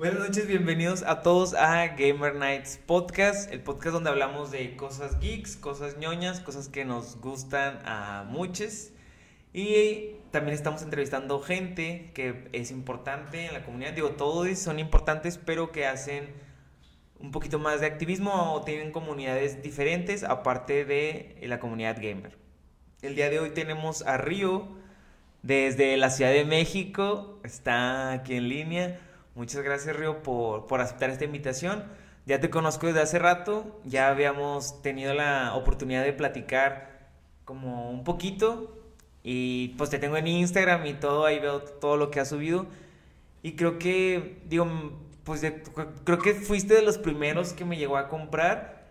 Buenas noches, bienvenidos a todos a Gamer Nights Podcast, el podcast donde hablamos de cosas geeks, cosas ñoñas, cosas que nos gustan a muchos. Y también estamos entrevistando gente que es importante en la comunidad. Digo, todos son importantes, pero que hacen un poquito más de activismo o tienen comunidades diferentes aparte de la comunidad gamer. El día de hoy tenemos a Río desde la Ciudad de México, está aquí en línea. Muchas gracias Río por, por aceptar esta invitación. Ya te conozco desde hace rato, ya habíamos tenido la oportunidad de platicar como un poquito y pues te tengo en Instagram y todo, ahí veo todo lo que has subido. Y creo que, digo, pues creo que fuiste de los primeros que me llegó a comprar.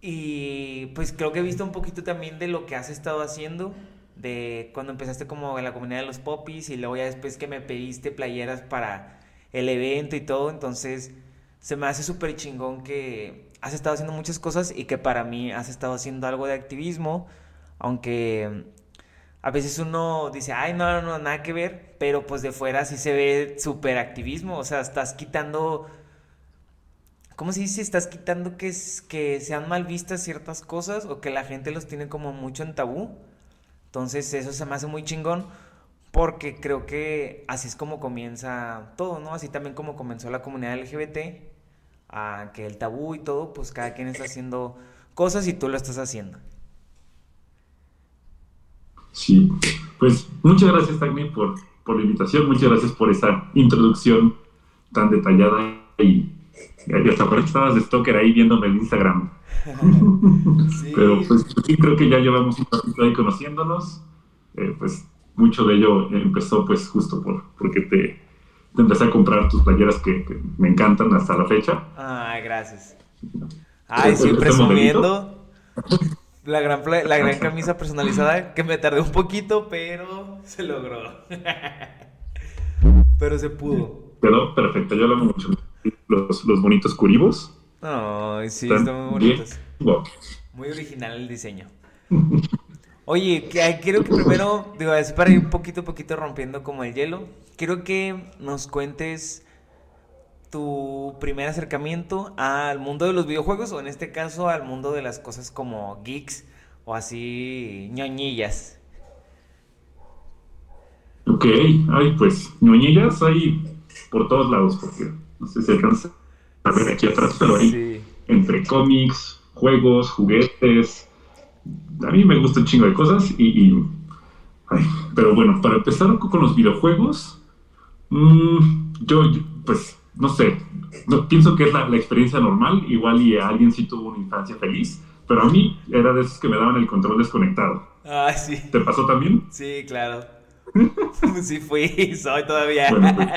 Y pues creo que he visto un poquito también de lo que has estado haciendo. De cuando empezaste como en la comunidad de los popis y luego ya después que me pediste playeras para el evento y todo. Entonces se me hace súper chingón que has estado haciendo muchas cosas y que para mí has estado haciendo algo de activismo. Aunque a veces uno dice, ay, no, no, nada que ver, pero pues de fuera sí se ve súper activismo, o sea, estás quitando, ¿cómo se dice? Estás quitando que, que sean mal vistas ciertas cosas o que la gente los tiene como mucho en tabú. Entonces eso se me hace muy chingón porque creo que así es como comienza todo, ¿no? Así también como comenzó la comunidad LGBT, a que el tabú y todo, pues cada quien está haciendo cosas y tú lo estás haciendo. Sí, pues muchas gracias Tagni por, por la invitación, muchas gracias por esa introducción tan detallada y, hasta por estabas de stalker ahí viéndome el Instagram. Pero pues sí, creo que ya llevamos un ratito ahí conociéndonos, eh, pues mucho de ello empezó pues justo por, porque te, te empecé a comprar tus playeras que, me encantan hasta la fecha. Ay, gracias. Ay, siempre presumiendo. La gran, la gran camisa personalizada que me tardé un poquito, pero se logró. pero se pudo. Quedó perfecto, yo lo amo mucho. Los, los bonitos curibos. Ay, sí, están, muy bonitos. Muy original el diseño. Oye, quiero que primero, digo, es para ir un poquito a poquito rompiendo como el hielo. Quiero que nos cuentes tu primer acercamiento al mundo de los videojuegos o en este caso al mundo de las cosas como geeks o así ñoñillas? Ok, ay, pues ñoñillas hay por todos lados, porque no sé si alcanza a ver aquí atrás, pero hay entre cómics, juegos, juguetes. A mí me gusta un chingo de cosas y. ay, pero bueno, para empezar con los videojuegos, mmm, yo, pues no sé, no, pienso que es la, experiencia normal, igual y alguien sí tuvo una infancia feliz, pero a mí era de esos que me daban el control desconectado. Ah, sí. ¿Te pasó también? Sí, claro. sí fui, soy todavía. Bueno, pues,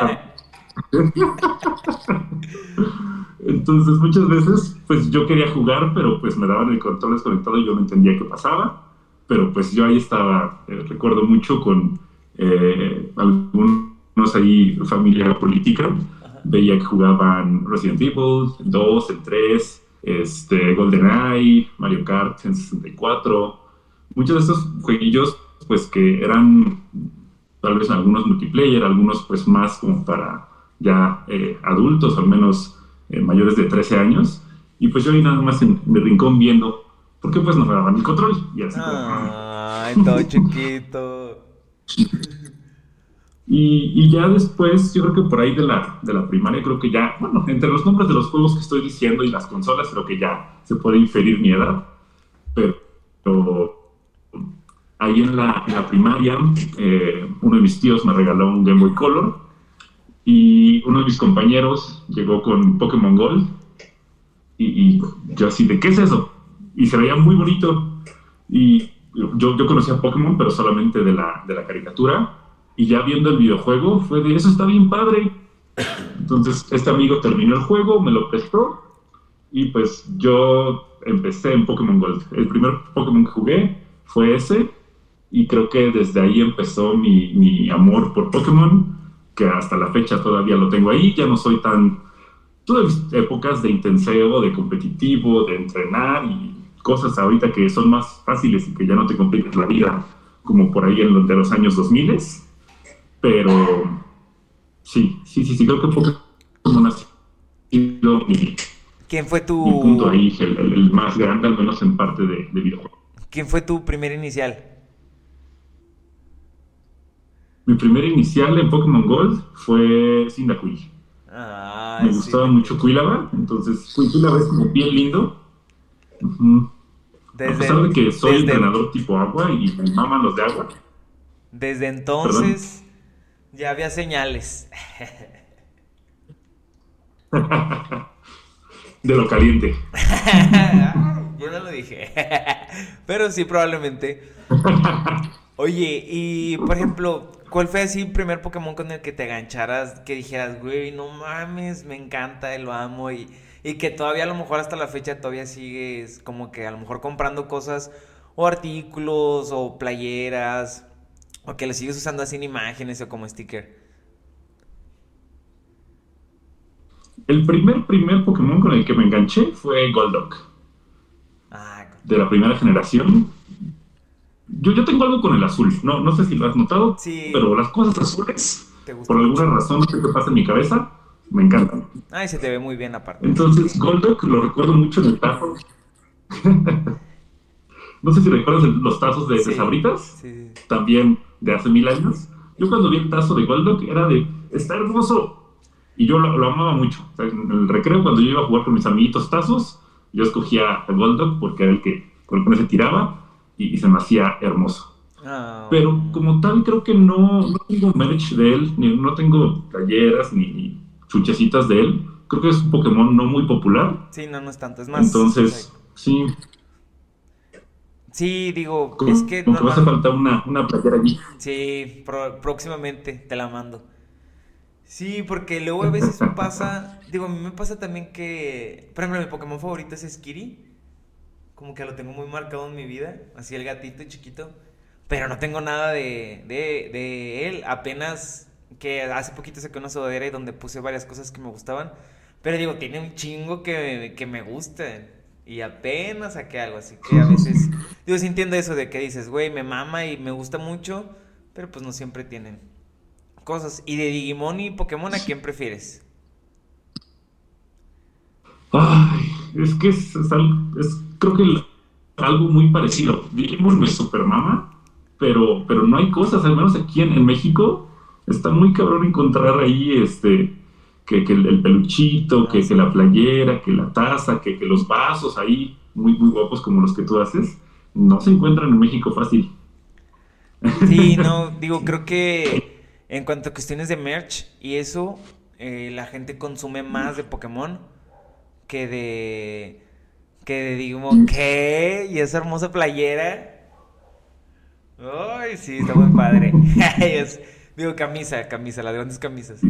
Entonces muchas veces pues yo quería jugar, pero pues me daban el control desconectado y yo no entendía qué pasaba. Pero pues yo ahí estaba, eh, recuerdo mucho con eh, algunos ahí familia política veía que jugaban Resident Evil 2, el 3, este, GoldenEye, Mario Kart en 64. Muchos de estos jueguillos, pues que eran tal vez algunos multiplayer, algunos pues más como para ya eh, adultos, al menos eh, mayores de 13 años. Y pues yo ahí nada más en mi rincón viendo, porque pues no me daban el control. Y así Ay, todo chiquito. Y, ya después, yo creo que por ahí de la, de la primaria, creo que ya, bueno, entre los nombres de los juegos que estoy diciendo y las consolas, creo que ya se puede inferir mi edad. Pero, ahí en la, primaria, eh, uno de mis tíos me regaló un Game Boy Color y uno de mis compañeros llegó con Pokémon Gold y, yo así, ¿de qué es eso? Y se veía muy bonito. Y yo, yo conocía Pokémon, pero solamente de la, de la caricatura y ya viendo el videojuego fue de eso está bien padre. Entonces este amigo terminó el juego, me lo prestó y pues yo empecé en Pokémon Gold. El primer Pokémon que jugué fue ese y creo que desde ahí empezó mi, mi amor por Pokémon, que hasta la fecha todavía lo tengo ahí. Ya no soy tan... Tuve épocas de intenseo, de competitivo, de entrenar y cosas ahorita que son más fáciles y que ya no te complican la vida, como por ahí en los de los años 2000 pero sí, sí, sí, sí, creo que Pokémon ¿Quién fue tu... mi punto ahí, el, el- el más grande, al menos en parte de, de videojuegos. ¿Quién fue tu primer inicial? Mi primer inicial en Pokémon Gold fue Cyndaquil. Ah, Me sí. gustaba mucho Quilava, entonces Quilava es como bien lindo. Ujú. Desde, a pesar de que soy desde- entrenador tipo agua y me maman los de agua. Desde entonces ya había señales. De lo caliente. Yo no lo dije. Pero sí, probablemente. Oye, y por ejemplo, ¿cuál fue así el primer Pokémon con el que te agancharas? Que dijeras, güey, no mames, me encanta, lo amo. Y, y que todavía a lo mejor hasta la fecha todavía sigues como que a lo mejor comprando cosas o artículos o playeras. O que le sigues usando así en imágenes o como sticker. El primer, primer Pokémon con el que me enganché fue Golduck, Ah, de la primera generación. Yo, yo tengo algo con el azul, no, no sé si lo has notado, Sí. pero las cosas azules, por alguna razón, no sé qué pasa en mi cabeza, me encantan. Ay, se te ve muy bien aparte. Entonces, Golduck lo recuerdo mucho en el tazo. no sé si recuerdas los tazos de, de Sí. Sabritas, Sí, sí. también de hace mil años. Yo cuando vi el tazo de Golduck era de, está hermoso. Y yo lo, lo amaba mucho. O sea, en el recreo, cuando yo iba a jugar con mis amiguitos tazos, yo escogía a Golduck porque era el que con el que se tiraba y, y se me hacía hermoso. Ah, Pero como tal, creo que no, no tengo merch de él, ni, no tengo talleras ni, ni chuchecitas de él. Creo que es un Pokémon no muy popular. Sí, no, no es tanto. Es más. Entonces, sí, Sí, digo, como, es que como que me hace normal- falta una, una playera allí. Sí, pro- próximamente te la mando. Sí, porque luego a veces me pasa, digo, a mí me pasa también que, por ejemplo, mi Pokémon favorito es Skiri, como que lo tengo muy marcado en mi vida, así el gatito chiquito, pero no tengo nada de, de, de él, apenas que hace poquito saqué una sudadera y donde puse varias cosas que me gustaban, pero digo, tiene un chingo que, que me gustan. Y apenas saqué algo, así que a veces, digo, sí entiendo eso de que dices, güey, me mama y me gusta mucho, pero pues no siempre tienen cosas. ¿Y de Digimon y Pokémon a quién prefieres? Ay, es que es, es creo que el- algo muy parecido. Digimon me supermama, pero, pero no hay cosas, al menos aquí en, en México, está muy cabrón encontrar ahí este que, que el, el peluchito, que, que la playera, que la taza, que, que los vasos ahí, muy, muy guapos como los que tú haces, no se encuentran en México fácil. Sí, no, digo, creo que en cuanto a cuestiones de merch y eso, eh, la gente consume más de Pokémon que de que de Digimon. ¿Qué? ¿Y esa hermosa playera? Ay, sí, está muy padre. Es- digo, camisa, camisa, las grandes camisas.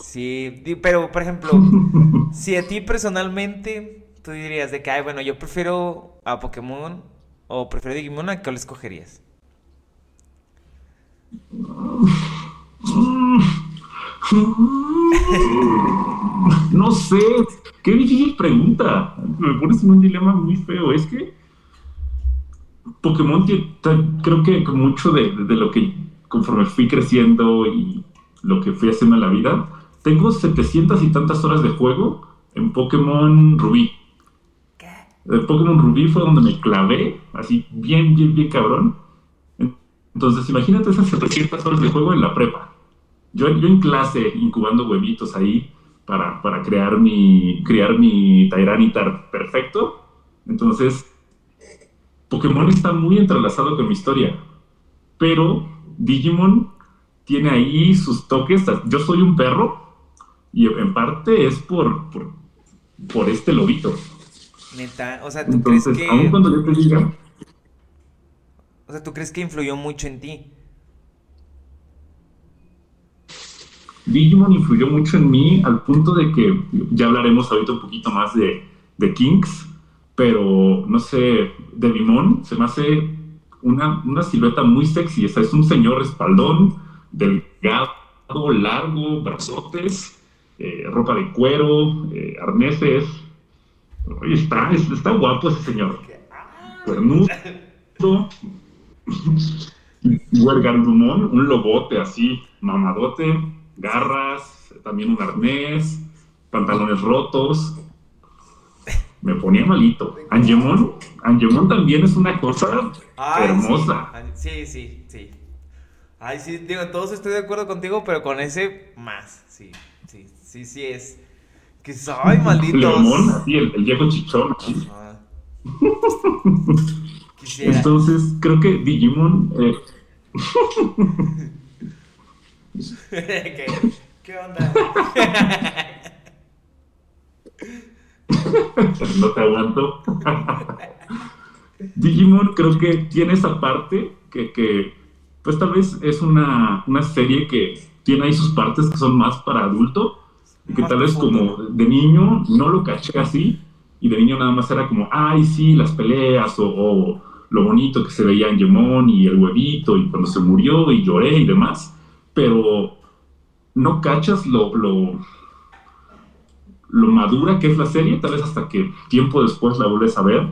Sí, pero por ejemplo, si a ti personalmente tú dirías de que, ay, bueno, yo prefiero a Pokémon o prefiero Digimon, ¿a cuál escogerías? No sé, qué difícil pregunta. Me pones en un dilema muy feo. Es que Pokémon creo que mucho de, de lo que conforme fui creciendo y lo que fui haciendo en la vida, tengo 700 y tantas horas de juego en Pokémon Rubí. El Pokémon Rubí fue donde me clavé, así bien, bien, bien cabrón. Entonces, imagínate esas 700 horas de juego en la prepa. Yo, yo en clase incubando huevitos ahí para, para crear mi, criar mi Tyranitar perfecto. Entonces, Pokémon está muy entrelazado con mi historia. Pero Digimon tiene ahí sus toques. Yo soy un perro y en parte es por, por, por este lobito. Neta, o sea, ¿tú crees Entonces, que aun cuando yo te diga, o sea, tú crees que influyó mucho en ti? Digimon influyó mucho en mí al punto de que ya hablaremos ahorita un poquito más de, de Kinks, pero no sé, de Limón se me hace una, una silueta muy sexy. O es un señor espaldón, delgado, largo, brazotes, eh, ropa de cuero, eh, arneses. Oye, está, es- está guapo ese señor. Cuernudo. Huergandumón, un lobote así, mamadote, garras, también un arnés, pantalones rotos. Me ponía malito. Angemon, Angemon también es una cosa hermosa. Sí. sí, sí, Ay, sí, digo, todos estoy de acuerdo contigo, pero con ese más. Sí, sí, sí, sí es. Que soy maldito. Leomón, así, el, el viejo chichón. Entonces, creo que Digimon. Eh... ¿Qué, ¿Qué onda? no te aguanto. Digimon creo que tiene esa parte que, que pues tal vez es una, una, serie que tiene ahí sus partes que son más para adulto y que tal vez como de niño no lo caché así y de niño nada más era como, ay sí, las peleas o, lo bonito que se veía en Gemón y el huevito y cuando se murió y lloré y demás, pero no cachas lo, lo lo madura que es la serie, tal vez hasta que tiempo después la vuelves a ver.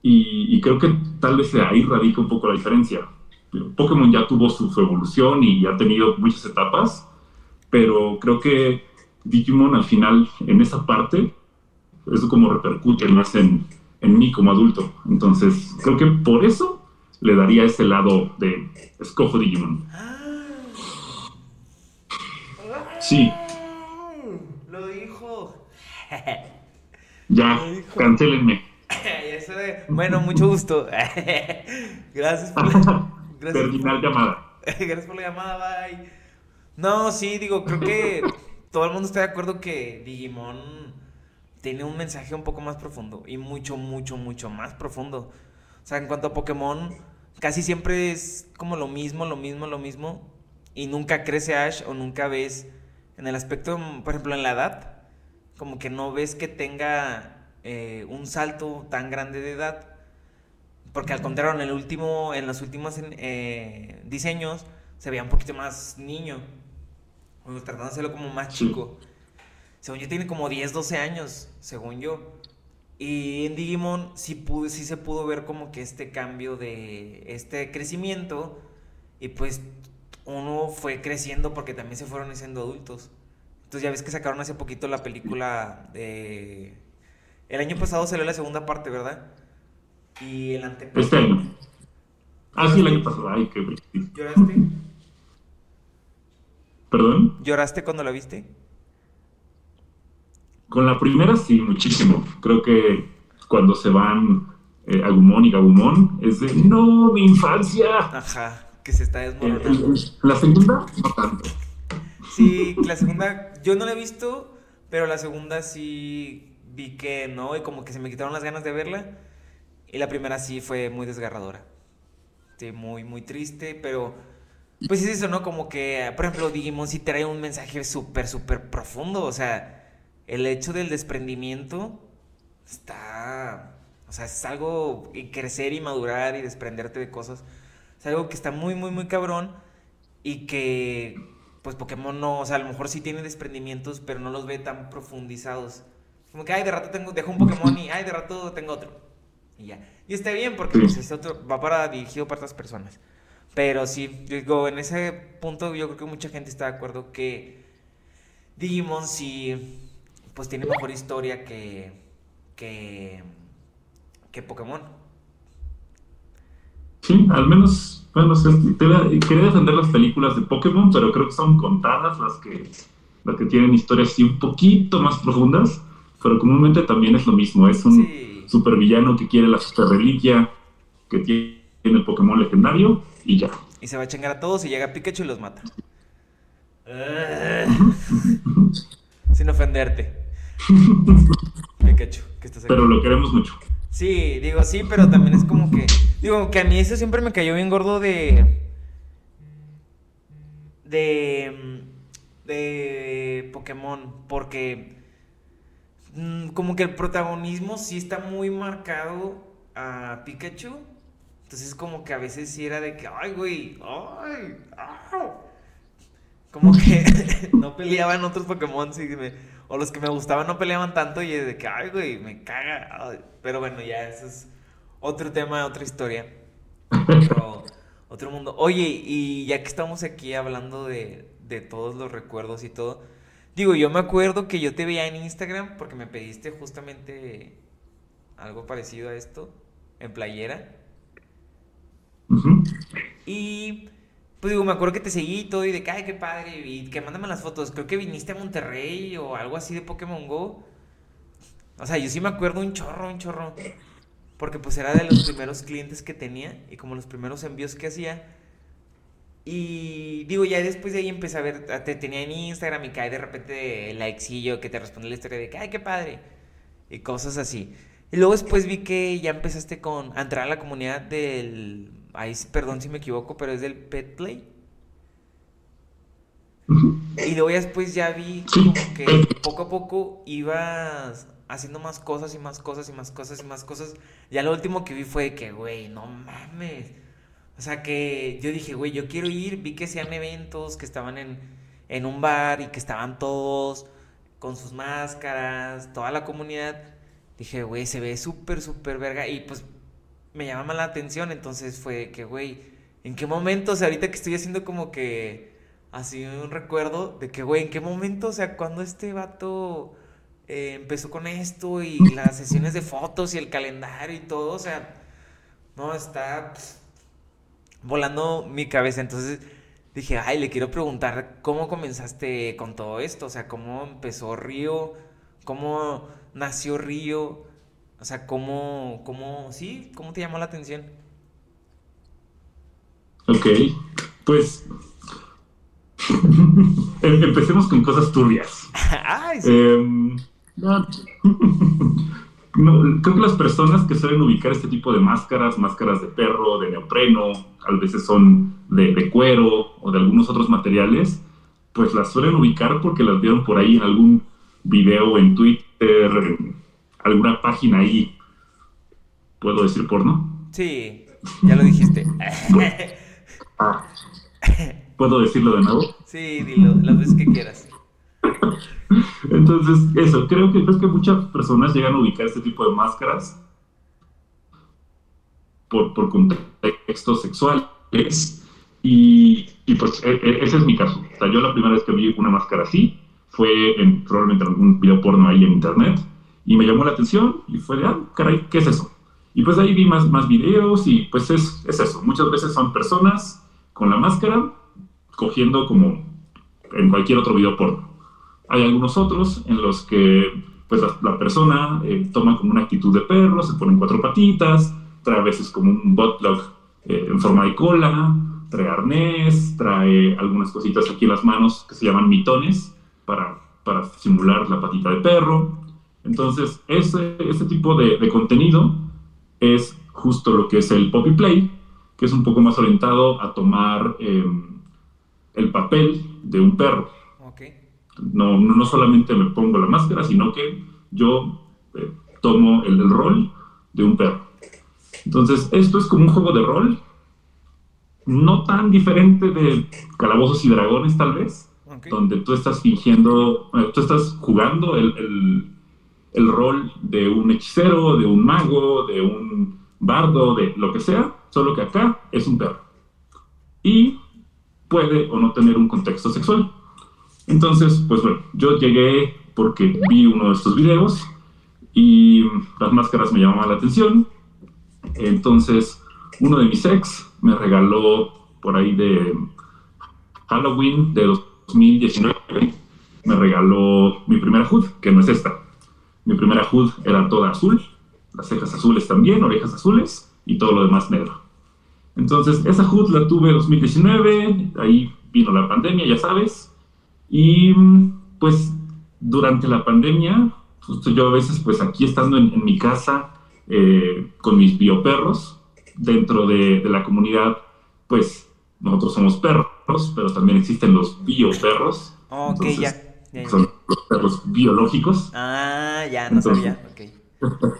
Y, creo que tal vez ahí radica un poco la diferencia. Pokémon ya tuvo su, evolución y ha tenido muchas etapas, pero creo que Digimon al final, en esa parte, es como repercute más en, en mí como adulto. Entonces, creo que por eso le daría ese lado de escojo Digimon. Sí, ya, cancelenme. bueno, mucho gusto. gracias por la, gracias llamada. gracias por la llamada, bye. No, sí, digo, creo que todo el mundo está de acuerdo que Digimon tiene un mensaje un poco más profundo y mucho, mucho, mucho más profundo. O sea, en cuanto a Pokémon, casi siempre es como lo mismo, lo mismo, lo mismo. Y nunca crece Ash o nunca ves en el aspecto, por ejemplo, en la edad como que no ves que tenga eh, un salto tan grande de edad. Porque al contrario, en el último, en los últimos eh, diseños se veía un poquito más niño. Tratando de hacerlo como más chico. Según yo tiene como 10, 12 años, según yo. Y en Digimon sí, pude, sí se pudo ver como que este cambio de este crecimiento. Y pues uno fue creciendo porque también se fueron haciendo adultos. Entonces ya ves que sacaron hace poquito la película de... El año pasado salió la segunda parte, ¿verdad? Y el antepasado... Este año. Ah, sí, el año pasado. Ay, qué ¿Lloraste? ¿Perdón? ¿Lloraste cuando la viste? Con la primera sí, muchísimo. Creo que cuando se van eh, Agumon y Gabumon es de ¡No, mi infancia! Ajá, que se está desmoronando. la segunda, no tanto. Sí, la segunda, yo no la he visto, pero la segunda sí vi que no, y como que se me quitaron las ganas de verla. Y la primera sí fue muy desgarradora. Sí, muy, muy triste, pero pues es eso, ¿no? Como que, por ejemplo, Digimon sí trae un mensaje súper, súper profundo. O sea, el hecho del desprendimiento está. O sea, es algo. Y crecer y madurar y desprenderte de cosas. Es algo que está muy, muy, muy cabrón. Y que pues Pokémon no, o sea, a lo mejor sí tiene desprendimientos, pero no los ve tan profundizados. Como que, ay, de rato tengo, dejo un Pokémon y, ay, de rato tengo otro. Y ya. Y está bien porque pues, otro va para dirigido para otras personas. Pero sí, digo, en ese punto yo creo que mucha gente está de acuerdo que Digimon sí, pues tiene mejor historia que, que, que Pokémon. Sí, al menos bueno, quería defender las películas de Pokémon, pero creo que son contadas las que, las que tienen historias así un poquito más profundas, pero comúnmente también es lo mismo, es un supervillano que quiere la super reliquia, que tiene el Pokémon legendario y ya. Y se va a chingar a todos y llega Pikachu y los mata. Sin ofenderte. Pikachu, que estás Pero lo queremos mucho. Sí, digo, sí, pero también es como que. Digo, que a mí eso siempre me cayó bien gordo de. De. De Pokémon. Porque. Mm, como que el protagonismo sí está muy marcado a Pikachu. Entonces, como que a veces sí era de que. ¡Ay, güey! ¡Ay! Como que no peleaban otros Pokémon. Sí, me o los que me gustaban no peleaban tanto y es de que, ay, güey, me caga. pero bueno, ya, eso es otro tema, otra historia. Otro, otro mundo. Oye, y ya que estamos aquí hablando de, de todos los recuerdos y todo, Digo, yo me acuerdo que yo te veía en Instagram porque me pediste justamente algo parecido a esto en playera. Y pues digo, me acuerdo que te seguí y todo y de que, ay, qué padre, y que mándame las fotos. Creo que viniste a Monterrey o algo así de Pokémon Go. O sea, yo sí me acuerdo un chorro, un chorro. Porque pues era de los primeros clientes que tenía y como los primeros envíos que hacía. Y digo, ya después de ahí empecé a ver, te tenía en Instagram y cae de repente el likecillo que te responde la historia de que, ay, qué padre. Y cosas así. Y luego después vi que ya empezaste con, a entrar a la comunidad del, ahí, perdón si me equivoco, pero es del Pet Play. Y luego ya después ya vi como que poco a poco ibas haciendo más cosas y más cosas y más cosas y más cosas. Ya lo último que vi fue que, güey, no mames o sea que yo dije, güey, yo quiero ir, vi que hacían eventos, que estaban en, en un bar y que estaban todos con sus máscaras, toda la comunidad. Dije, güey, se ve súper, súper verga. Y pues me llama la atención, entonces fue que, güey, ¿en qué momento? O sea, ahorita que estoy haciendo como que así un recuerdo de que, güey, ¿en qué momento? O sea, cuando este vato eh, empezó con esto y las sesiones de fotos y el calendario y todo, o sea, no, está... Volando mi cabeza. Entonces dije, ay, le quiero preguntar cómo comenzaste con todo esto. O sea, cómo empezó Río, cómo nació Río. O sea, cómo, cómo, sí, cómo te llamó la atención. Ok, pues em, empecemos con cosas turbias. Ay, sí. Em, creo que las personas que suelen ubicar este tipo de máscaras, máscaras de perro, de neopreno, a veces son de, cuero o de algunos otros materiales, pues las suelen ubicar porque las vieron por ahí en algún video en Twitter, en alguna página ahí. ¿Puedo decir porno? Sí, ya lo dijiste. Ah. ¿Puedo decirlo de nuevo? Sí, dilo, las veces que quieras. Entonces, eso, creo que, creo que muchas personas llegan a ubicar este tipo de máscaras por, por contextos sexuales y, y pues e, e, ese es mi caso. O sea, yo la primera vez que vi una máscara así fue en, probablemente en algún video porno ahí en internet y me llamó la atención y fue de, ah, caray, ¿qué es eso? Y pues ahí vi más, más videos y pues es, es eso. Muchas veces son personas con la máscara cogiendo como en cualquier otro video porno. Hay algunos otros en los que pues, la, persona eh, toma como una actitud de perro, se pone en cuatro patitas, trae a veces como un botlog eh, en forma de cola, trae arnés, trae algunas cositas aquí en las manos que se llaman mitones para, para simular la patita de perro. Entonces, ese, ese tipo de, de, contenido es justo lo que es el Poppy Play, que es un poco más orientado a tomar em, el papel de un perro. No, no solamente me pongo la máscara, sino que yo eh, tomo el, rol de un perro. Entonces, esto es como un juego de rol, no tan diferente de Calabozos y Dragones, tal vez, donde tú estás fingiendo, eh, tú estás jugando el, el, rol de un hechicero, de un mago, de un bardo, de lo que sea, solo que acá es un perro. Y puede o no tener un contexto sexual. Entonces, pues bueno, yo llegué porque vi uno de estos videos y las máscaras me llamaban la atención. Entonces, uno de mis ex me regaló por ahí de Halloween de 2019, me regaló mi primera hood, que no es esta. Mi primera hood era toda azul, las cejas azules también, orejas azules y todo lo demás negro. Entonces, esa hood la tuve en 2019, ahí vino la pandemia, ya sabes, y pues durante la pandemia, justo yo a veces pues aquí estando en, mi casa eh, con mis bioperros, dentro de, la comunidad, pues nosotros somos perros, pero también existen los bioperros. Ok, ya, Son los perros biológicos. Ah, ya, no sabía, ok.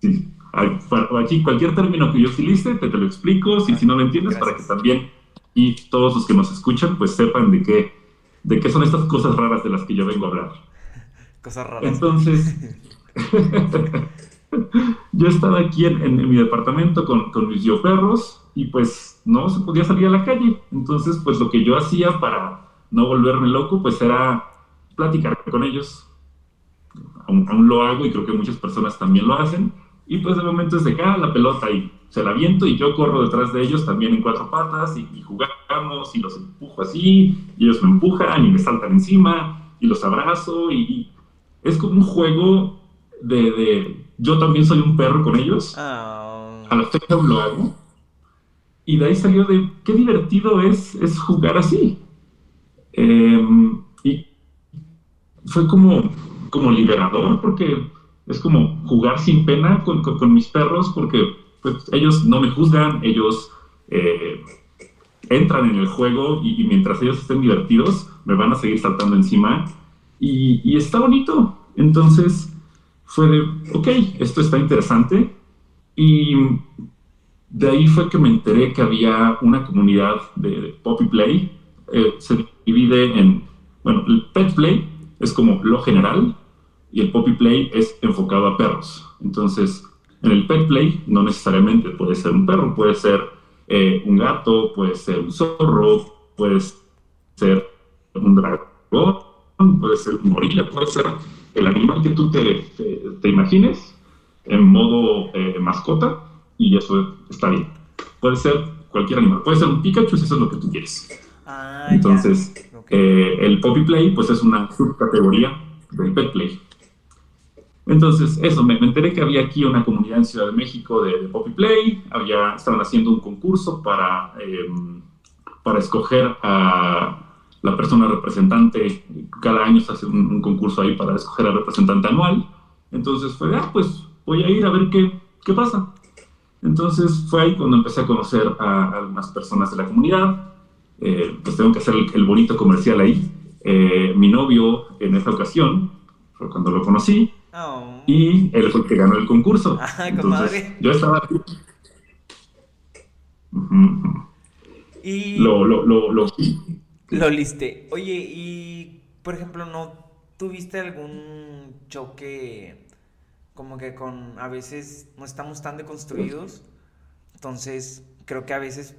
sí, aquí cualquier término que yo utilice, te, te lo explico, si, si no lo entiendes, para que también y todos los que nos escuchan pues sepan de qué de qué son estas cosas raras de las que yo vengo a hablar. Cosas raras. Entonces, yo estaba aquí en, mi departamento con, con mis yo perros y pues no se podía salir a la calle. Entonces, pues lo que yo hacía para no volverme loco, pues era platicar con ellos. Aún, aún, lo hago y creo que muchas personas también lo hacen. Y pues de momento es de acá la pelota y se la viento y yo corro detrás de ellos también en cuatro patas y, y, jugamos y los empujo así y ellos me empujan y me saltan encima y los abrazo y, y es como un juego de, de, yo también soy un perro con ellos. Oh. A la fecha lo hago. Y de ahí salió de qué divertido es, es jugar así. Eh, y fue como, como liberador porque es como jugar sin pena con, con, con mis perros porque pues, ellos no me juzgan, ellos eh, entran en el juego y, y, mientras ellos estén divertidos me van a seguir saltando encima y, y está bonito. Entonces fue de, ok, esto está interesante y de ahí fue que me enteré que había una comunidad de, de Poppy Play. Eh, se divide en, bueno, el Pet Play es como lo general y el Poppy Play es enfocado a perros. Entonces, en el Pet Play no necesariamente puede ser un perro, puede ser eh, un gato, puede ser un zorro, puede ser un dragón, puede ser un gorila, puede ser el animal que tú te, te, te imagines en modo eh, mascota y eso está bien. Puede ser cualquier animal, puede ser un Pikachu si eso es lo que tú quieres. Ah, Entonces, okay. eh, el Poppy Play pues es una subcategoría del Pet Play. Entonces, eso, me, me, enteré que había aquí una comunidad en Ciudad de México de, de Poppy Play, había, estaban haciendo un concurso para, eh, para escoger a la persona representante, cada año se hace un, un, concurso ahí para escoger al representante anual, entonces fue, ah, pues voy a ir a ver qué, qué pasa. Entonces fue ahí cuando empecé a conocer a algunas personas de la comunidad, eh, pues tengo que hacer el, el bonito comercial ahí. Eh, mi novio en esa ocasión fue cuando lo conocí, Oh. Y él fue el que ganó el concurso. Ay, Entonces, yo estaba aquí. Uh -huh. Y lo, lo, lo, lo, lo liste. Oye, y por ejemplo, ¿no tuviste algún choque como que con a veces no estamos tan deconstruidos? Entonces, creo que a veces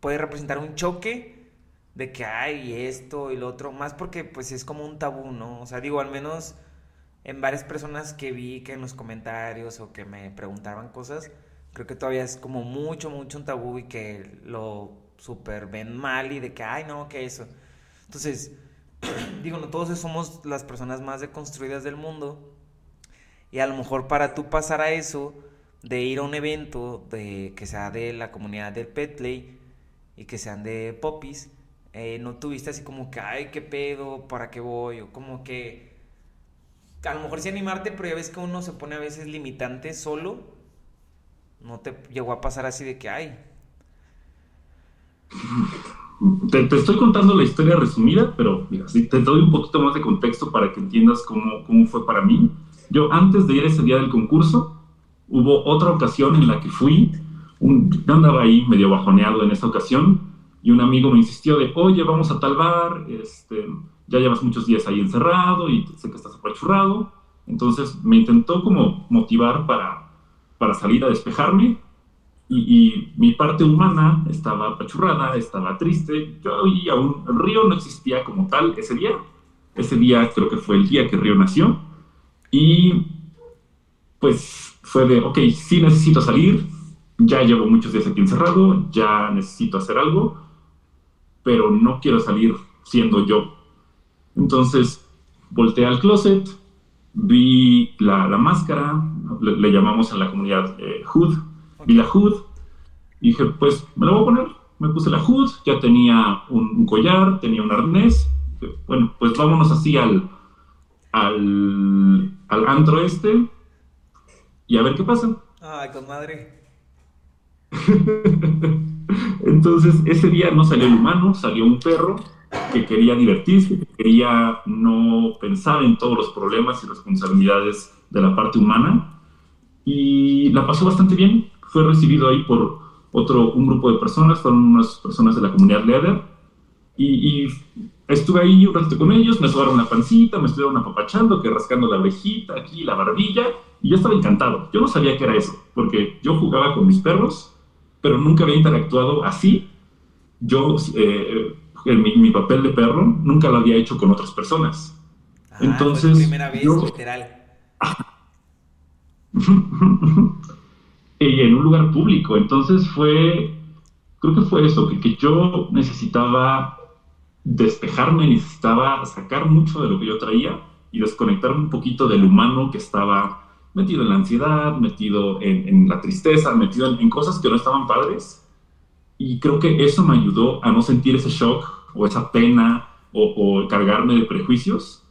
puede representar un choque de que hay esto y lo otro, más porque pues es como un tabú, ¿no? O sea, digo, al menos en varias personas que vi que en los comentarios o que me preguntaban cosas, creo que todavía es como mucho, mucho un tabú y que lo super ven mal y de que, ay, no, que eso. Entonces, digo, no todos somos las personas más deconstruidas del mundo y a lo mejor para tú pasar a eso, de ir a un evento de, que sea de la comunidad del Petplay y que sean de popis, eh, no tuviste así como que, ay, qué pedo, para qué voy, o como que a lo mejor sí animarte, pero ya ves que uno se pone a veces limitante solo. No te llegó a pasar así de que hay. Te, estoy contando la historia resumida, pero mira, sí, te doy un poquito más de contexto para que entiendas cómo, cómo fue para mí. Yo antes de ir ese día del concurso, hubo otra ocasión en la que fui, un, yo andaba ahí medio bajoneado en esa ocasión, y un amigo me insistió de, oye, vamos a tal bar, este, ya llevas muchos días ahí encerrado y sé que estás apachurrado. Entonces me intentó como motivar para, para salir a despejarme y, y, mi parte humana estaba apachurrada, estaba triste. Yo y aún río no existía como tal ese día. Ese día creo que fue el día que río nació. Y pues fue de, ok, sí necesito salir, ya llevo muchos días aquí encerrado, ya necesito hacer algo, pero no quiero salir siendo yo entonces, volteé al closet, vi la, la máscara, le, llamamos en la comunidad eh, hood, vi la hood, y dije, pues me la voy a poner. Me puse la hood, ya tenía un, collar, tenía un arnés. Bueno, pues vámonos así al, al, al antro este y a ver qué pasa. Ay, comadre. Entonces, ese día no salió el humano, salió un perro que quería divertirse, que quería no pensar en todos los problemas y responsabilidades de la parte humana. Y la pasó bastante bien. Fue recibido ahí por otro, un grupo de personas, fueron unas personas de la comunidad Leather. Y, estuve ahí un rato con ellos, me sobaron la pancita, me estuvieron apapachando, que rascando la orejita, aquí la barbilla, y yo estaba encantado. Yo no sabía qué era eso, porque yo jugaba con mis perros, pero nunca había interactuado así. Yo eh, en mi, mi, papel de perro nunca lo había hecho con otras personas. Ah, Entonces, primera vez, literal. y en un lugar público. Entonces fue, creo que fue eso, que, que yo necesitaba despejarme, necesitaba sacar mucho de lo que yo traía y desconectarme un poquito del humano que estaba metido en la ansiedad, metido en, la tristeza, metido en, cosas que no estaban padres. Y creo que eso me ayudó a no sentir ese shock o esa pena o, cargarme de prejuicios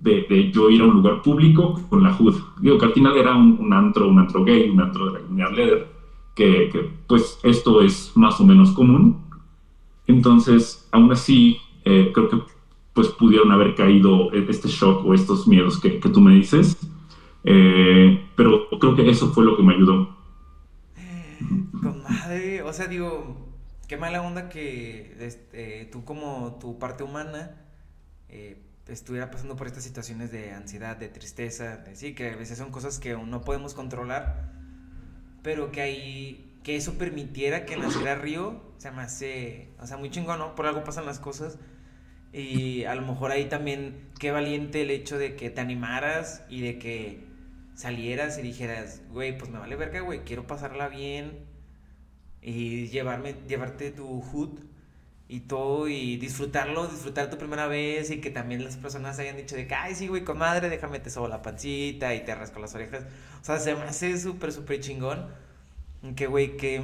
de, yo ir a un lugar público con la HUD. Digo que al final era un, antro, un antro gay, un antro de la comunidad leather, que, que, pues esto es más o menos común. Entonces, aún así, eh, creo que pues pudieron haber caído este shock o estos miedos que, que tú me dices. Eh, pero creo que eso fue lo que me ayudó. Comadre, o sea, digo, qué mala onda que este, tú como tu parte humana eh, estuviera pasando por estas situaciones de ansiedad, de tristeza, sí, que a veces son cosas que no podemos controlar, pero que ahí, que eso permitiera que naciera Río, se me hace, o sea, muy chingón, ¿no? Por algo pasan las cosas. Y a lo mejor ahí también, qué valiente el hecho de que te animaras y de que salieras y dijeras, güey, pues me vale verga, güey, quiero pasarla bien y llevarme, llevarte tu hood y todo y disfrutarlo, disfrutar tu primera vez y que también las personas hayan dicho de que, ay, sí, güey, comadre, déjame te sobo la pancita y te rasco las orejas. O sea, se me hace súper, súper chingón. Que, güey, que,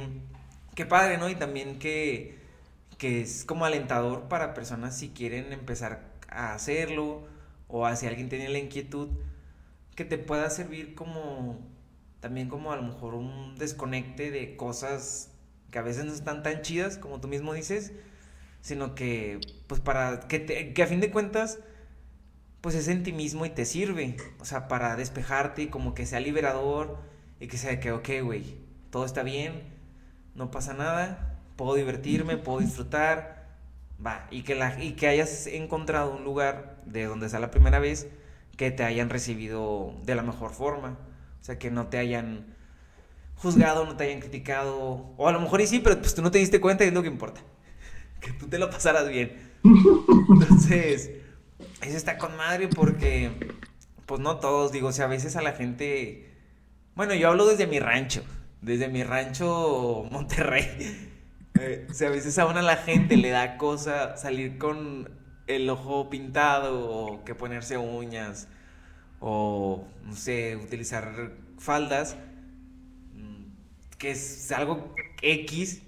que padre, ¿no? Y también que, que es como alentador para personas si quieren empezar a hacerlo o si alguien tiene la inquietud, que te pueda servir como, también como a lo mejor un desconecte de cosas que a veces no están tan chidas, como tú mismo dices, sino que, pues para, que, que a fin de cuentas, pues es en ti mismo y te sirve, o sea, para despejarte y como que sea liberador y que sea que, ok, güey, todo está bien, no pasa nada, puedo divertirme, puedo disfrutar, va, y que, la, y que hayas encontrado un lugar de donde sea la primera vez que te hayan recibido de la mejor forma, o sea, que no te hayan juzgado, no te hayan criticado. O a lo mejor y sí, pero pues tú no te diste cuenta y es lo que importa. Que tú te lo pasaras bien. Entonces, eso está con madre porque, pues no todos, digo, o sea, a veces a la gente... Bueno, yo hablo desde mi rancho, desde mi rancho Monterrey. Eh, o sea, a veces a la gente le da cosa salir con el ojo pintado o que ponerse uñas o, no sé, utilizar faldas que es algo X,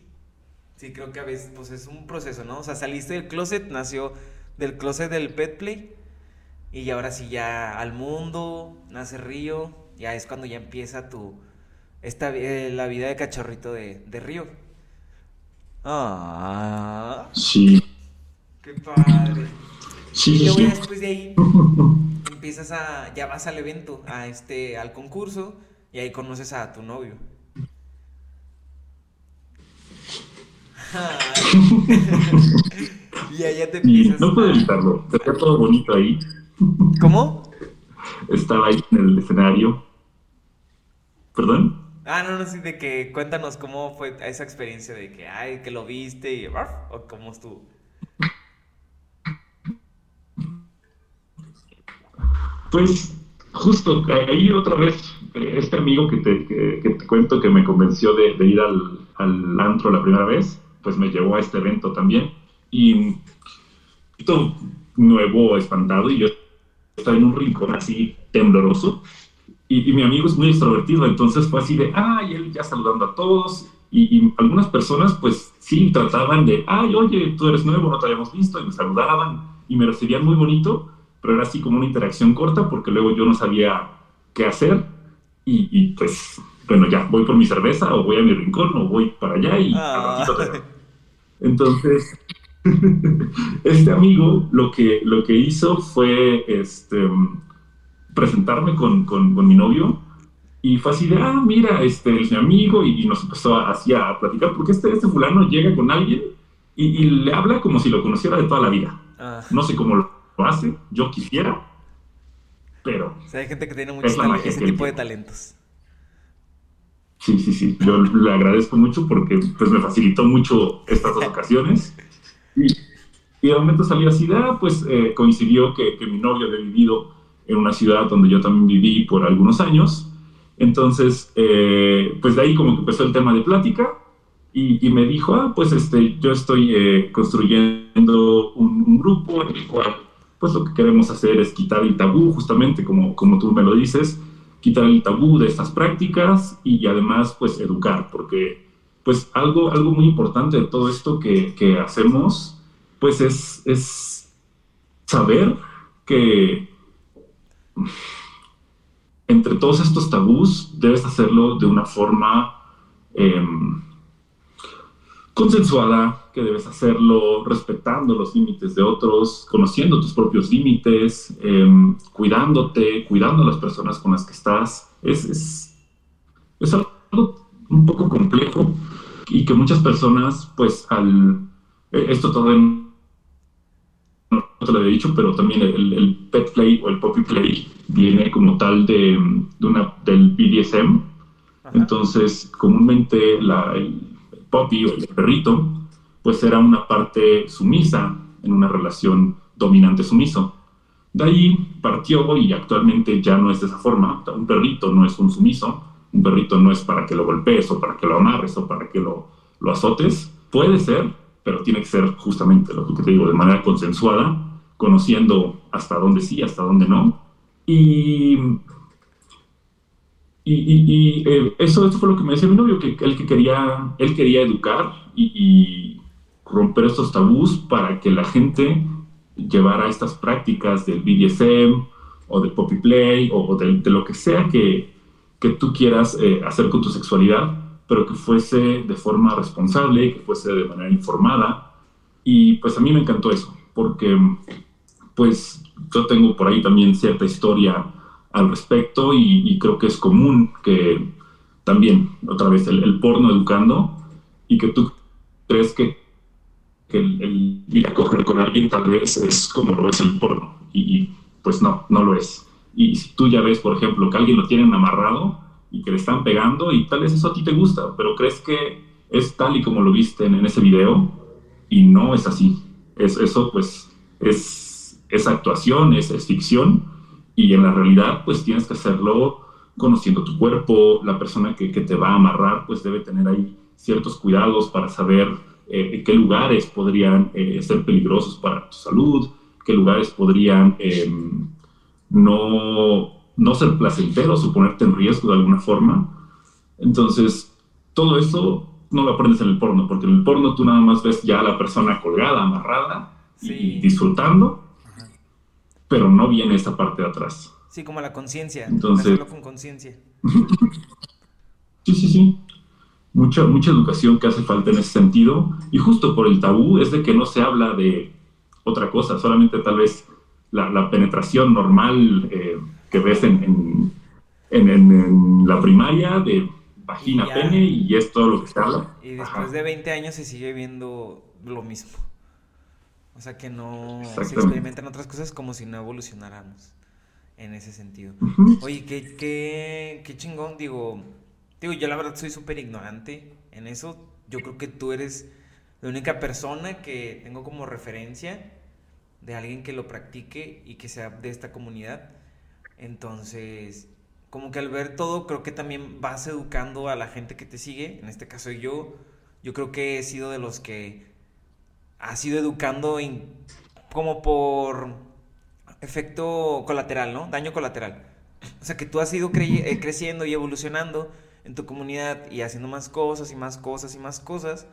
sí creo que a veces pues es un proceso, ¿no? O sea, saliste del closet, nació del closet del pet play y ahora sí ya al mundo, nace Río, ya es cuando ya empieza tu, esta, eh, la vida de cachorrito de, de Río. Ah. Sí. Qué padre. Sí, y luego después de ahí empiezas a, ya vas al evento, a este, al concurso y ahí conoces a tu novio. y allá te empiezas. no puedo evitarlo, está todo bonito ahí. ¿Cómo? Estaba ahí en el escenario. ¿Perdón? Ah, no, no, sí, de que cuéntanos cómo fue esa experiencia de que, ay, que lo viste y, o cómo estuvo. Pues, justo ahí otra vez, este amigo que te, que, te cuento que me convenció de, ir al, al antro la primera vez, pues me llevó a este evento también. Y todo nuevo, espantado, y yo estaba en un rincón así tembloroso. Y, mi amigo es muy extrovertido, entonces fue así de, ay, él ya saludando a todos. Y, algunas personas, pues sí, trataban de, ay, oye, tú eres nuevo, no te habíamos visto, y me saludaban y me recibían muy bonito, pero era así como una interacción corta porque luego yo no sabía qué hacer. Y, y pues, bueno, ya, voy por mi cerveza o voy a mi rincón o voy para allá y ah. Entonces, este amigo lo que, lo que hizo fue este, presentarme con, con, mi novio y fue así de, ah, mira, este es mi amigo y, nos empezó así a platicar porque este, este fulano llega con alguien y, le habla como si lo conociera de toda la vida. Ah. No sé cómo lo, hace, yo quisiera, pero... O hay gente que tiene mucho ese tipo de talentos. Sí, sí, sí. Yo le agradezco mucho porque pues, me facilitó mucho estas dos ocasiones. Y, y de momento salió así ah, pues eh, coincidió que, que, mi novio había vivido en una ciudad donde yo también viví por algunos años. Entonces, eh, pues de ahí como que empezó el tema de plática y, me dijo, ah, pues este, yo estoy eh, construyendo un, grupo en el cual pues lo que queremos hacer es quitar el tabú, justamente como, como tú me lo dices, quitar el tabú de estas prácticas y además pues educar, porque pues algo, algo muy importante de todo esto que, que hacemos pues es, es saber que entre todos estos tabús debes hacerlo de una forma em, consensuada, que debes hacerlo respetando los límites de otros, conociendo tus propios límites, em, cuidándote, cuidando a las personas con las que estás. Es, es, es, algo un poco complejo y que muchas personas, pues al... Eh, esto todavía no te lo había dicho, pero también el, pet play o el puppy play viene como tal de, de una, del BDSM. Entonces, comúnmente la, el, Poppy o el perrito, pues era una parte sumisa en una relación dominante-sumiso. De ahí partió y actualmente ya no es de esa forma. Un perrito no es un sumiso, un perrito no es para que lo golpees o para que lo amarres o para que lo, lo azotes. Puede ser, pero tiene que ser justamente lo que te digo, de manera consensuada, conociendo hasta dónde sí, hasta dónde no. Y y, eh, eso, fue lo que me decía mi novio, que él, que quería, él quería educar y, romper estos tabús para que la gente llevara estas prácticas del BDSM o del poppy play o, de, lo que sea que, que tú quieras eh, hacer con tu sexualidad, pero que fuese de forma responsable, que fuese de manera informada. Y pues a mí me encantó eso, porque pues yo tengo por ahí también cierta historia al respecto y, creo que es común que también, otra vez, el, porno educando y que tú crees que, el, ir a coger con alguien tal vez es como lo es el porno y, pues no, no lo es. Y si tú ya ves, por ejemplo, que alguien lo tienen amarrado y que le están pegando y tal vez eso a ti te gusta, pero crees que es tal y como lo viste en, ese video y no es así. Es, eso pues es, es actuación, es, es ficción y en la realidad, pues tienes que hacerlo conociendo tu cuerpo, la persona que, que te va a amarrar, pues debe tener ahí ciertos cuidados para saber eh, qué lugares podrían eh, ser peligrosos para tu salud, qué lugares podrían em, no, no ser placenteros o ponerte en riesgo de alguna forma. Entonces, todo eso no lo aprendes en el porno, porque en el porno tú nada más ves ya a la persona colgada, amarrada y disfrutando, pero no viene esa parte de atrás. Sí, como la conciencia. Entonces. con conciencia. sí, sí, sí. Mucha, mucha educación que hace falta en ese sentido. Y justo por el tabú es de que no se habla de otra cosa, solamente tal vez la, penetración normal eh, que ves en, en, la primaria de vagina, pene, y es todo lo que se habla. Y después de 20 años se sigue viendo lo mismo. O sea, que no se experimentan otras cosas como si no evolucionáramos en ese sentido. Oye, qué, qué, qué chingón, digo, digo, yo la verdad soy súper ignorante en eso. Yo creo que tú eres la única persona que tengo como referencia de alguien que lo practique y que sea de esta comunidad. Entonces, como que al ver todo, creo que también vas educando a la gente que te sigue. En este caso yo, yo creo que he sido de los que has ido educando como por efecto colateral, ¿no? Daño colateral. O sea, que tú has ido eh, creciendo y evolucionando en tu comunidad y haciendo más cosas y más cosas y más cosas.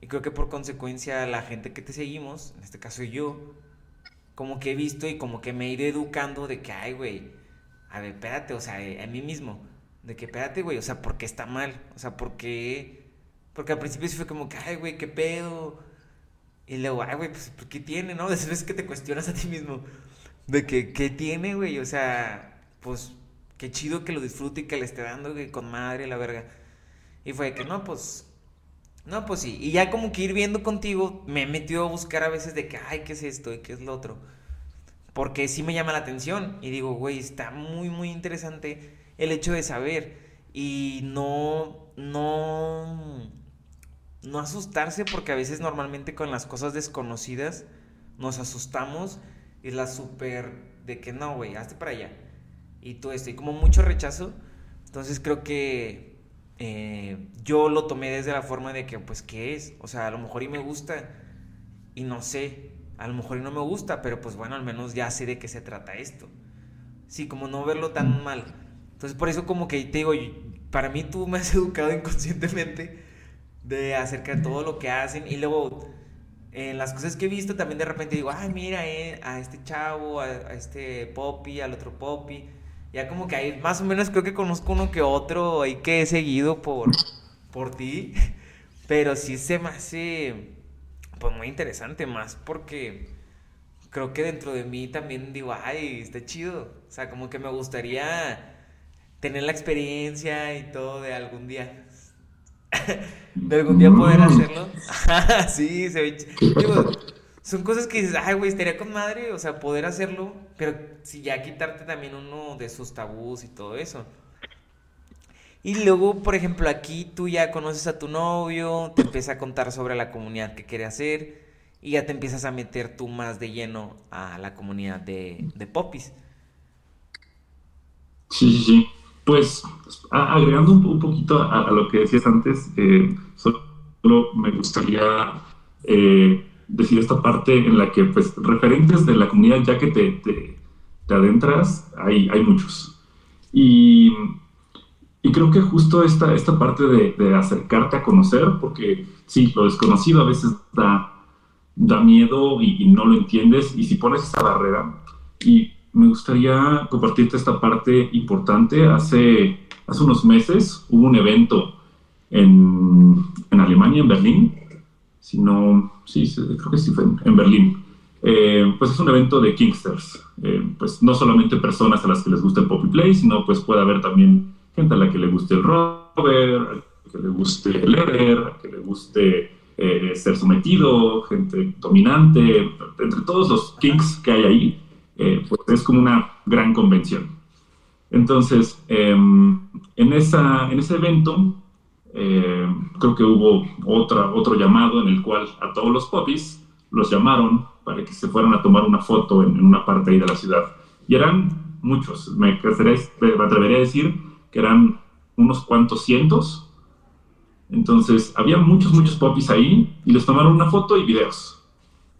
Y creo que por consecuencia la gente que te seguimos, en este caso yo, como que he visto y como que me he ido educando de que, ay, güey, a ver, espérate, o sea, a mí mismo, de que, espérate, güey, o sea, ¿por qué está mal? O sea, ¿por qué? Porque al principio sí fue como que, ay, güey, qué pedo, y luego, ay, güey, pues, ¿qué tiene, no? Después veces que te cuestionas a ti mismo. De que, ¿qué tiene, güey? O sea, pues, qué chido que lo disfrute y que le esté dando, güey, con madre, la verga. Y fue que, no, pues, no, pues sí. Y ya como que ir viendo contigo, me he metido a buscar a veces de que, ay, ¿qué es esto y qué es lo otro? Porque sí me llama la atención. Y digo, güey, está muy, muy interesante el hecho de saber. Y no, no no asustarse porque a veces normalmente con las cosas desconocidas nos asustamos es la súper de que no, güey, hazte para allá. Y todo esto, y como mucho rechazo. Entonces creo que eh, yo lo tomé desde la forma de que, pues, ¿qué es? O sea, a lo mejor y me gusta y no sé, a lo mejor y no me gusta, pero pues bueno, al menos ya sé de qué se trata esto. Sí, como no verlo tan mal. Entonces por eso como que te digo, para mí tú me has educado inconscientemente de acerca de todo lo que hacen y luego en las cosas que he visto también de repente digo, ay, mira eh, a este chavo, a, este Poppy, al otro Poppy. Ya como que hay, más o menos creo que conozco uno que otro ahí que he seguido por, por ti. Pero sí se me hace pues muy interesante, más porque creo que dentro de mí también digo, ay, está chido. O sea, como que me gustaría tener la experiencia y todo de algún día. de algún día poder mm. hacerlo. sí, se ve chido. Son cosas que dices, ay, güey, estaría con madre, o sea, poder hacerlo, pero si ya quitarte también uno de sus tabús y todo eso. Y luego, por ejemplo, aquí tú ya conoces a tu novio, te empieza a contar sobre la comunidad que quiere hacer y ya te empiezas a meter tú más de lleno a la comunidad de, de Popis. Sí, sí, sí. Pues agregando un, poquito a, lo que decías antes, eh, solo me gustaría eh, decir esta parte en la que, pues, referentes de la comunidad, ya que te, te, te adentras, hay, hay muchos. Y y creo que justo esta, esta parte de, acercarte a conocer, porque sí, lo desconocido a veces da, da miedo y, no lo entiendes, y si pones esa barrera, y me gustaría compartirte esta parte importante. Hace, hace unos meses hubo un evento en, en Alemania, en Berlín, si no, sí, creo que sí fue en, Berlín. Eh, pues es un evento de Kingsters, eh, pues no solamente personas a las que les gusta el Poppy Play, sino pues puede haber también gente a la que le guste el rover, a que le guste leer, que le guste eh, ser sometido, gente dominante, entre todos los kinks que hay ahí, eh, pues es como una gran convención. Entonces, em, en, esa, en ese evento, eh, creo que hubo otra, otro llamado en el cual a todos los popis los llamaron para que se fueran a tomar una foto en, una parte ahí de la ciudad. Y eran muchos, me, me atrevería a decir que eran unos cuantos cientos. Entonces, había muchos, muchos popis ahí y les tomaron una foto y videos.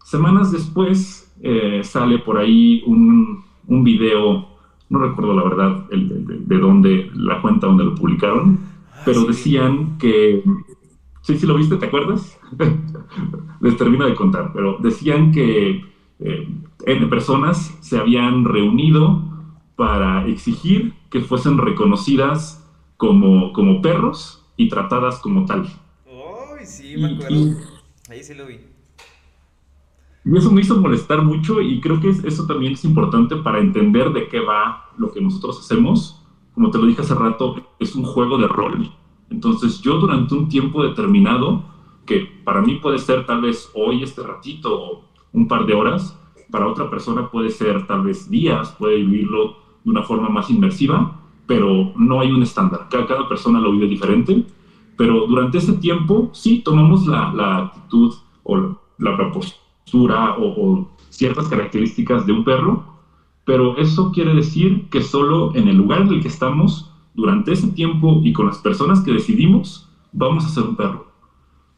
Semanas después eh, sale por ahí un, un, video, no recuerdo la verdad de, dónde, la cuenta donde lo publicaron, pero decían que... Sí, sí lo viste, ¿te acuerdas? les termino de contar, pero decían que eh, personas se habían reunido para exigir que fuesen reconocidas como, como perros y tratadas como tal. ¡Ay, sí, me acuerdo! Ahí sí lo vi. Y eso me hizo molestar mucho y creo que eso también es importante para entender de qué va lo que nosotros hacemos. Como te lo dije hace rato, es un juego de rol. Entonces yo durante un tiempo determinado, que para mí puede ser tal vez hoy, este ratito, un par de horas, para otra persona puede ser tal vez días, puede vivirlo de una forma más inmersiva, pero no hay un estándar. Cada, persona lo vive diferente, pero durante ese tiempo sí tomamos la, la actitud o la, postura o, o ciertas características de un perro, pero eso quiere decir que solo en el lugar en el que estamos, durante ese tiempo y con las personas que decidimos, vamos a ser un perro.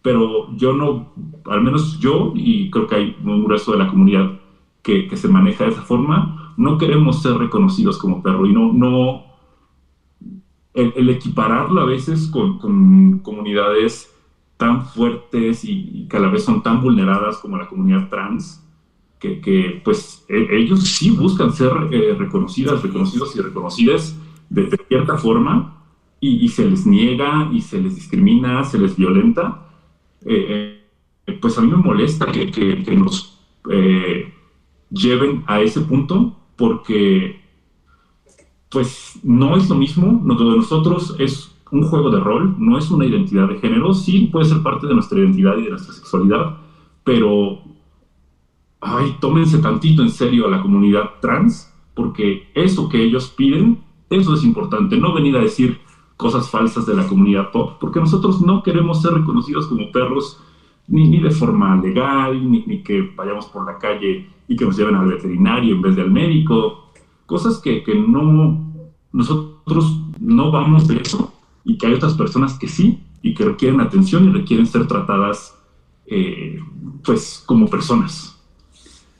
Pero yo no, al menos yo, y creo que hay un resto de la comunidad que, que se maneja de esa forma, no queremos ser reconocidos como perro y no, no el, equipararlo a veces con, comunidades tan fuertes y, que a la vez son tan vulneradas como la comunidad trans, que, pues e, ellos sí buscan ser eh, reconocidas, reconocidos y reconocidas de, cierta forma y, se les niega y se les discrimina, se les violenta, eh, eh, pues a mí me molesta que, nos lleven a ese punto porque pues no es lo mismo, de nosotros es un juego de rol, no es una identidad de género, sí puede ser parte de nuestra identidad y de nuestra sexualidad, pero ay, tómense tantito en serio a la comunidad trans, porque eso que ellos piden, eso es importante, no venir a decir cosas falsas de la comunidad pop, porque nosotros no queremos ser reconocidos como perros ni, ni de forma legal, ni, ni, que vayamos por la calle y que nos lleven al veterinario en vez del médico, cosas que, que no, nosotros no vamos de eso y que hay otras personas que sí y que requieren atención y requieren ser tratadas eh, pues como personas.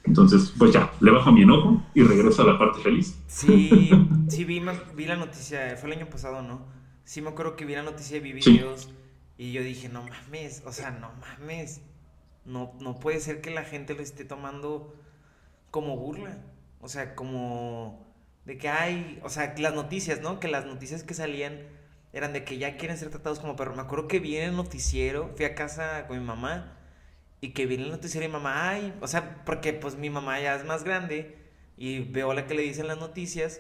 Entonces, pues ya, le bajo mi enojo y regreso a la parte feliz. Sí, sí, vi, vi la noticia, fue el año pasado, ¿no? Sí, me acuerdo que vi la noticia, vi videos y yo dije, no mames, o sea, no mames. No, no puede ser que la gente lo esté tomando como burla. O sea, como de que hay, o sea, las noticias, ¿no? Que las noticias que salían eran de que ya quieren ser tratados como perros. Me acuerdo que vi en el noticiero, fui a casa con mi mamá y que viene el noticiero y mamá, ay, o sea, porque pues mi mamá ya es más grande y veo la que le dicen las noticias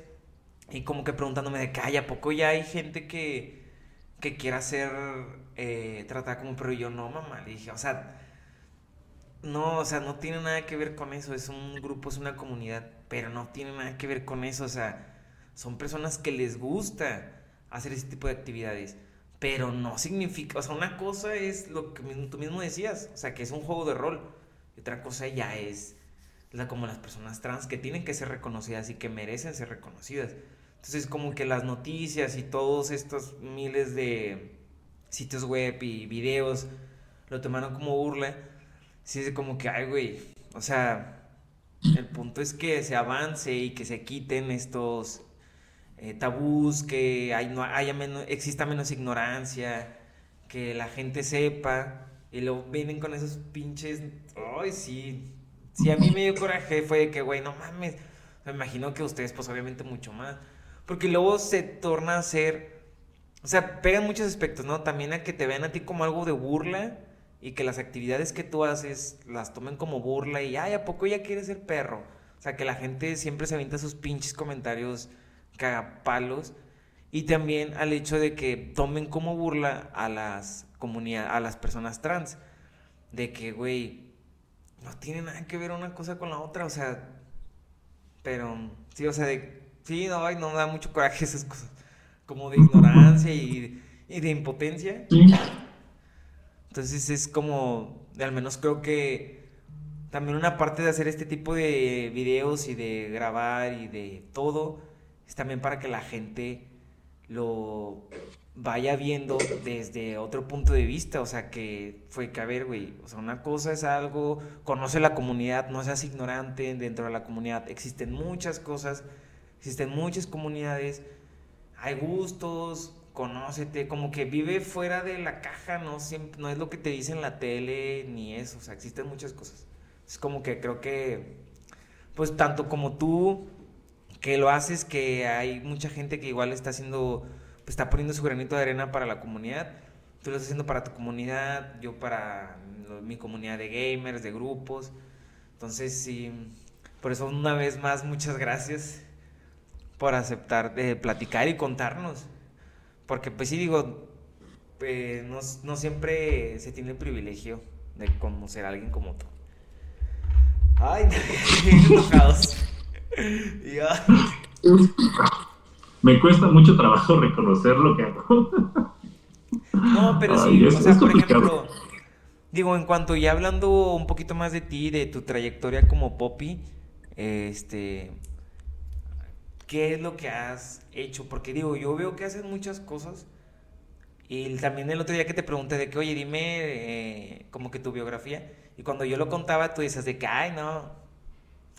y como que preguntándome de que, ay, ¿a poco ya hay gente que, que quiera ser eh, tratada como perro? Y yo, no, mamá, le dije, o sea, no, o sea, no tiene nada que ver con eso, es un grupo, es una comunidad, pero no tiene nada que ver con eso, o sea, son personas que les gusta hacer ese tipo de actividades pero no significa, o sea, una cosa es lo que tú mismo decías, o sea, que es un juego de rol, y otra cosa ya es la, como las personas trans que tienen que ser reconocidas y que merecen ser reconocidas. Entonces, como que las noticias y todos estos miles de sitios web y videos lo tomaron como burla, sí es como que, ay, güey, o sea, el punto es que se avance y que se quiten estos eh, tabús, que hay, no, haya menos, exista menos ignorancia, que la gente sepa, y luego vienen con esos pinches, ay, sí, sí, a mí me dio coraje, fue que, güey, no mames, me imagino que ustedes, pues obviamente mucho más, porque luego se torna a ser, o sea, pegan muchos aspectos, ¿no? También a que te vean a ti como algo de burla, y que las actividades que tú haces las tomen como burla y, ay, ¿a poco ya quieres ser perro? O sea, que la gente siempre se avienta sus pinches comentarios cagapalos. Y también al hecho de que tomen como burla a las comunidades, a las personas trans, de que, güey, no tiene nada que ver una cosa con la otra, o sea, pero, sí, o sea, de, sí, no, no da mucho coraje esas cosas, como de ignorancia y, y de impotencia. Entonces es como, al menos creo que también una parte de hacer este tipo de videos y de grabar y de todo, es también para que la gente lo vaya viendo desde otro punto de vista, o sea, que fue que, a ver, güey, o sea, una cosa es algo, conoce la comunidad, no seas ignorante dentro de la comunidad, existen muchas cosas, existen muchas comunidades, hay gustos, conócete, como que vive fuera de la caja, no, siempre, no es lo que te dice en la tele, ni eso, o sea, existen muchas cosas. Es como que creo que, pues tanto como tú que lo haces, que hay mucha gente que igual está haciendo, pues está poniendo su granito de arena para la comunidad. Tú lo estás haciendo para tu comunidad, yo para mi comunidad de gamers, de grupos. Entonces, sí, por eso una vez más, muchas gracias por aceptar de platicar y contarnos. Porque pues sí digo, eh, no, no, siempre se tiene el privilegio de conocer a alguien como tú. Ay, enojados. Me cuesta mucho trabajo reconocer lo que hago. No, pero sí, o sea, por ejemplo, digo, en cuanto ya hablando un poquito más de ti, de tu trayectoria como Poppy, este, ¿qué es lo que has hecho? Porque digo, yo veo que haces muchas cosas. Y también el otro día que te pregunté de que, oye, dime eh, como que tu biografía. Y cuando yo lo contaba, tú dices de que, ay, no.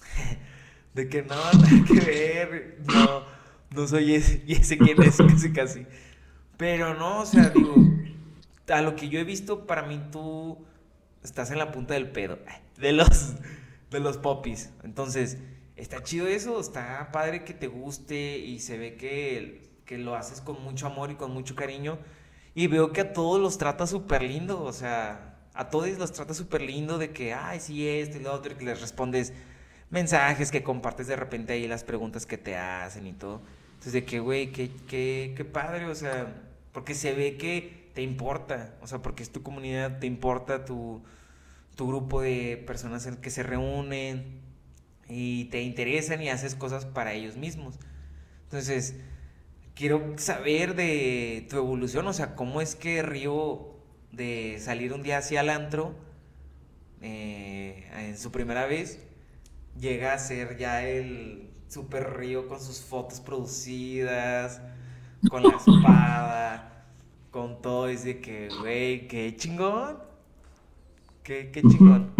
De que no, nada que ver, no, no soy ese, y ese quién es, casi casi. Pero no, o sea, digo, a lo que yo he visto, para mí tú estás en la punta del pedo, de los, de los popis. Entonces, está chido eso, está padre que te guste y se ve que, que lo haces con mucho amor y con mucho cariño. Y veo que a todos los trata súper lindo, o sea, a todos los trata súper lindo de que, ay, sí, esto y lo otro, que les respondes mensajes que compartes de repente ahí, las preguntas que te hacen y todo. Entonces, de que, güey, qué, qué, qué padre, o sea, porque se ve que te importa, o sea, porque es tu comunidad, te importa tu, tu grupo de personas en que se reúnen y te interesan y haces cosas para ellos mismos. Entonces, quiero saber de tu evolución, o sea, cómo es que Río de salir un día hacia el antro eh, en su primera vez, llega a ser ya el super río con sus fotos producidas, con la espada, con todo. Y de que, güey, qué chingón. Qué, qué chingón.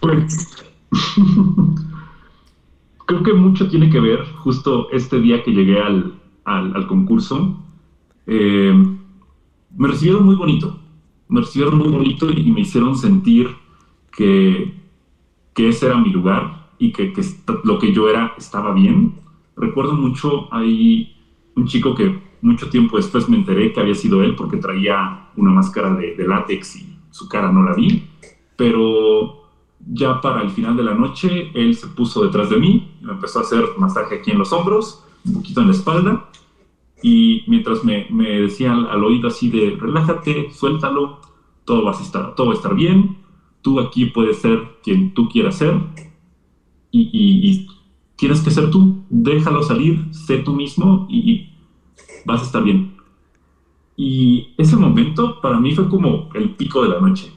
Pues, creo que mucho tiene que ver justo este día que llegué al, al, concurso. Eh, me recibieron muy bonito, me recibieron muy bonito y me hicieron sentir que, que ese era mi lugar y que, que lo que yo era estaba bien. Recuerdo mucho, hay un chico que mucho tiempo después me enteré que había sido él porque traía una máscara de, de látex y su cara no la vi, pero ya para el final de la noche él se puso detrás de mí y me empezó a hacer masaje aquí en los hombros, un poquito en la espalda. Y mientras me, me decía al, oído así de relájate, suéltalo, todo va a estar, todo va a estar bien, tú aquí puedes ser quien tú quieras ser y, y, tienes que ser tú, déjalo salir, sé tú mismo y, vas a estar bien. Y ese momento para mí fue como el pico de la noche.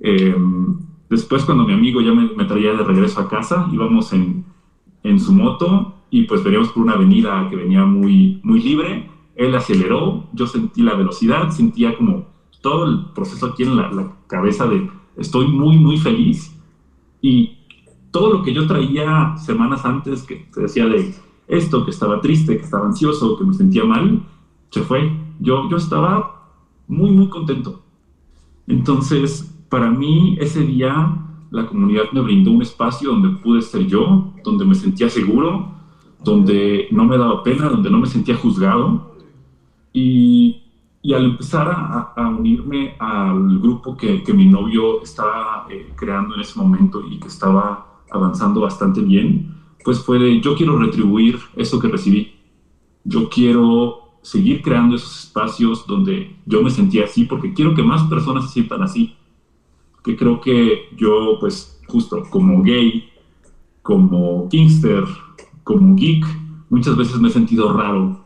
Em, después cuando mi amigo ya me, me, traía de regreso a casa, íbamos en, en su moto y pues veníamos por una avenida que venía muy, muy libre. Él aceleró, yo sentí la velocidad, sentía como todo el proceso aquí en la, cabeza de estoy muy, muy feliz. Y todo lo que yo traía semanas antes, que se decía de esto, que estaba triste, que estaba ansioso, que me sentía mal, se fue. Yo, yo estaba muy, muy contento. Entonces, para mí, ese día, la comunidad me brindó un espacio donde pude ser yo, donde me sentía seguro, donde no me daba pena, donde no me sentía juzgado. Y, y al empezar a, unirme al grupo que, que mi novio estaba eh, creando en ese momento y que estaba avanzando bastante bien, pues fue de yo quiero retribuir eso que recibí. Yo quiero seguir creando esos espacios donde yo me sentía así, porque quiero que más personas se sientan así. Que creo que yo, pues, justo como gay, como kingster, como geek, muchas veces me he sentido raro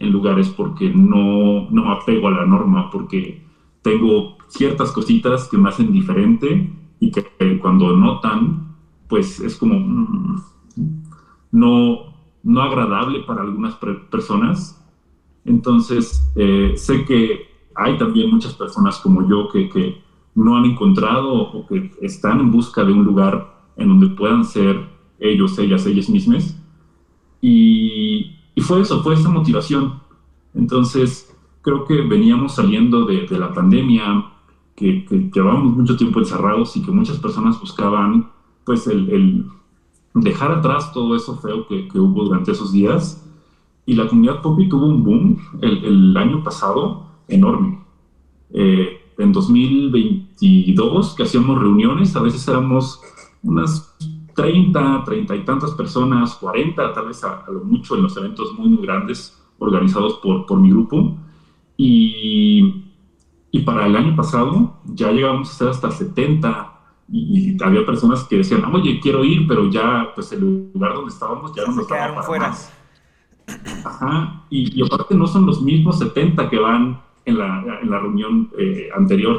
en lugares porque no, no me apego a la norma, porque tengo ciertas cositas que me hacen diferente y que cuando notan, pues es como mm, no, no agradable para algunas personas. Entonces, eh, sé que hay también muchas personas como yo que, que no han encontrado o que están en busca de un lugar en donde puedan ser ellos, ellas, ellas mismas y, fue eso, fue esa motivación. Entonces, creo que veníamos saliendo de, la pandemia, que, llevábamos mucho tiempo encerrados y que muchas personas buscaban, pues, el, dejar atrás todo eso feo que, hubo durante esos días. Y la comunidad Poppy tuvo un boom el, año pasado enorme. Eh, en 2022, que hacíamos reuniones, a veces éramos unas 30, 30 y tantas personas, 40 tal vez a, lo mucho en los eventos muy, muy grandes organizados por, por mi grupo. Y, y, para el año pasado ya llegábamos a ser hasta 70 y, había personas que decían, oye, quiero ir, pero ya pues el lugar donde estábamos ya no nos quedaron para fuera. Ajá, y, y, aparte no son los mismos 70 que van en la, en la reunión eh, anterior.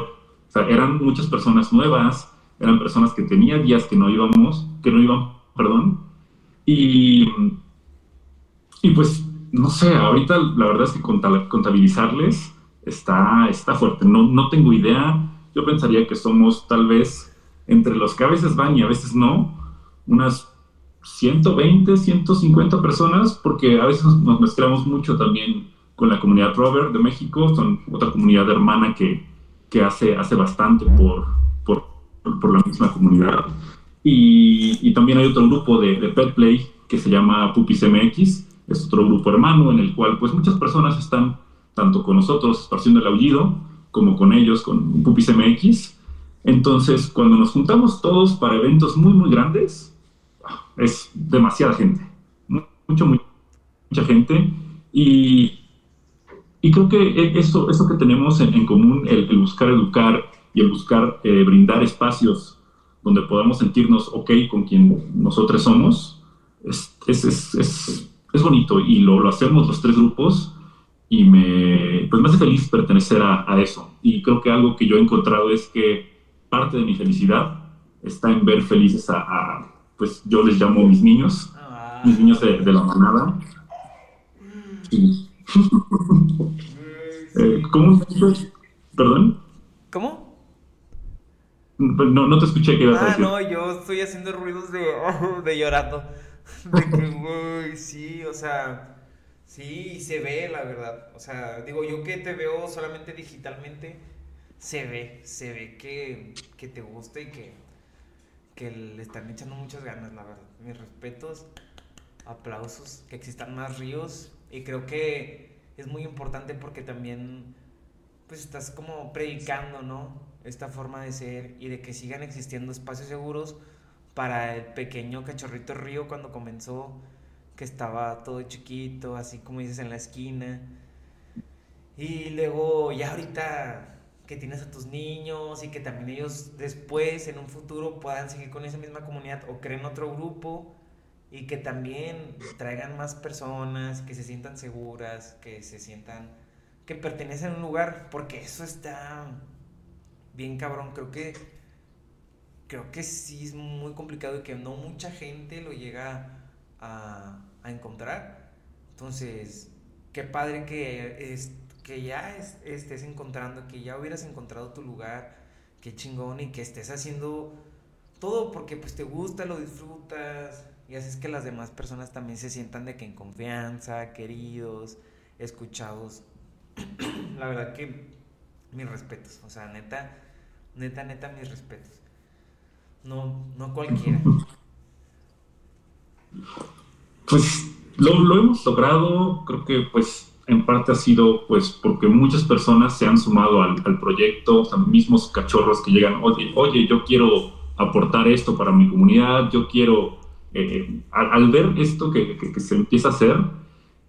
O sea, eran muchas personas nuevas, eran personas que tenía días que no íbamos, que no iban, perdón, y, y pues, no sé, ahorita la verdad es que contabilizarles está, está fuerte, no, no tengo idea, yo pensaría que somos tal vez entre los que a veces van y a veces no, unas 120, 150 personas, porque a veces nos mezclamos mucho también con la comunidad Robert de México, son otra comunidad hermana que, que hace, hace bastante por, por la misma comunidad. Y, también hay otro grupo de, Pet Play que se llama Pupis MX, es otro grupo hermano en el cual pues muchas personas están tanto con nosotros esparciendo el aullido como con ellos, con Pupis MX. Entonces, cuando nos juntamos todos para eventos muy, muy grandes, es demasiada gente, mucho, mucha gente. Y, y creo que eso, eso que tenemos en, en común, el, el, buscar educar, y el buscar eh, brindar espacios donde podamos sentirnos ok con quien nosotros somos, es, es, es, es bonito y lo, lo, hacemos los tres grupos y me, pues me hace feliz pertenecer a, a, eso. Y creo que algo que yo he encontrado es que parte de mi felicidad está en ver felices a, pues yo les llamo mis niños, ah. mis niños de, la manada. eh, ¿Cómo? ¿Perdón? ¿Cómo? No, no te escuché que ibas a ah, decir. no, yo estoy haciendo ruidos de, de llorando. De que, sí, o sea, sí, se ve, la verdad. O sea, digo, yo que te veo solamente digitalmente, se ve, se ve que, que te gusta y que, que le están echando muchas ganas, la verdad. Mis respetos, aplausos, que existan más ríos. Y creo que es muy importante porque también, pues estás como predicando, ¿no? Esta forma de ser y de que sigan existiendo espacios seguros para el pequeño cachorrito río cuando comenzó, que estaba todo chiquito, así como dices, en la esquina. Y luego ya ahorita que tienes a tus niños y que también ellos después, en un futuro, puedan seguir con esa misma comunidad o creen otro grupo y que también traigan más personas, que se sientan seguras, que se sientan que pertenecen a un lugar, porque eso está bien cabrón, creo que creo que sí es muy complicado y que no mucha gente lo llega a, encontrar. Entonces, qué padre que, es, que ya estés encontrando, que ya hubieras encontrado tu lugar, qué chingón y que estés haciendo todo porque pues te gusta, lo disfrutas y haces que las demás personas también se sientan de que en confianza, queridos, escuchados. La verdad que mis respetos, o sea, neta, neta, neta, mis respetos. No, no cualquiera. Pues lo, hemos logrado, creo que pues en parte ha sido pues porque muchas personas se han sumado al, proyecto, o mismos cachorros que llegan, oye, oye, yo quiero aportar esto para mi comunidad, yo quiero, eh, al, ver esto que, se empieza a hacer,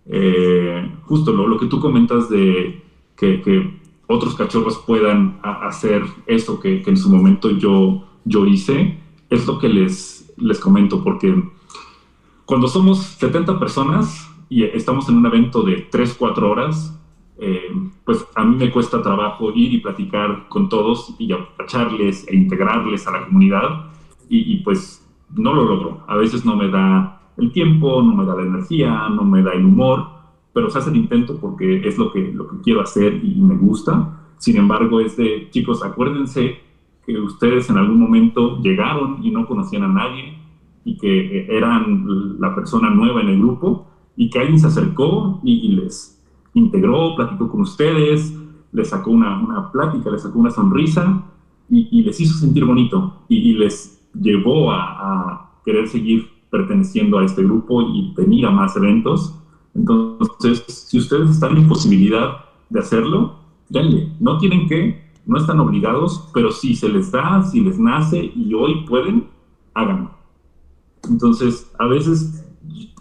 eh, justo lo, lo, que tú comentas de que, otros cachorros puedan hacer esto que, en su momento yo yo hice, es lo que les, les comento, porque cuando somos 70 personas y estamos en un evento de 3, 4 horas, eh, pues a mí me cuesta trabajo ir y platicar con todos y aprovecharles e integrarles a la comunidad y, pues no lo logro. A veces no me da el tiempo, no me da la energía, no me da el humor, pero se hace el intento porque es lo que, lo que quiero hacer y me gusta. Sin embargo, es de, chicos, acuérdense que ustedes en algún momento llegaron y no conocían a nadie y que eh, eran la persona nueva en el grupo y que alguien se acercó y, les integró, platicó con ustedes, les sacó una, una plática, les sacó una sonrisa y, les hizo sentir bonito y, les llevó a, a, querer seguir perteneciendo a este grupo y venir a más eventos. Entonces, si ustedes están en posibilidad de hacerlo, denle. No tienen que no están obligados, pero si se les da, si les nace y hoy pueden, háganlo. Entonces, a veces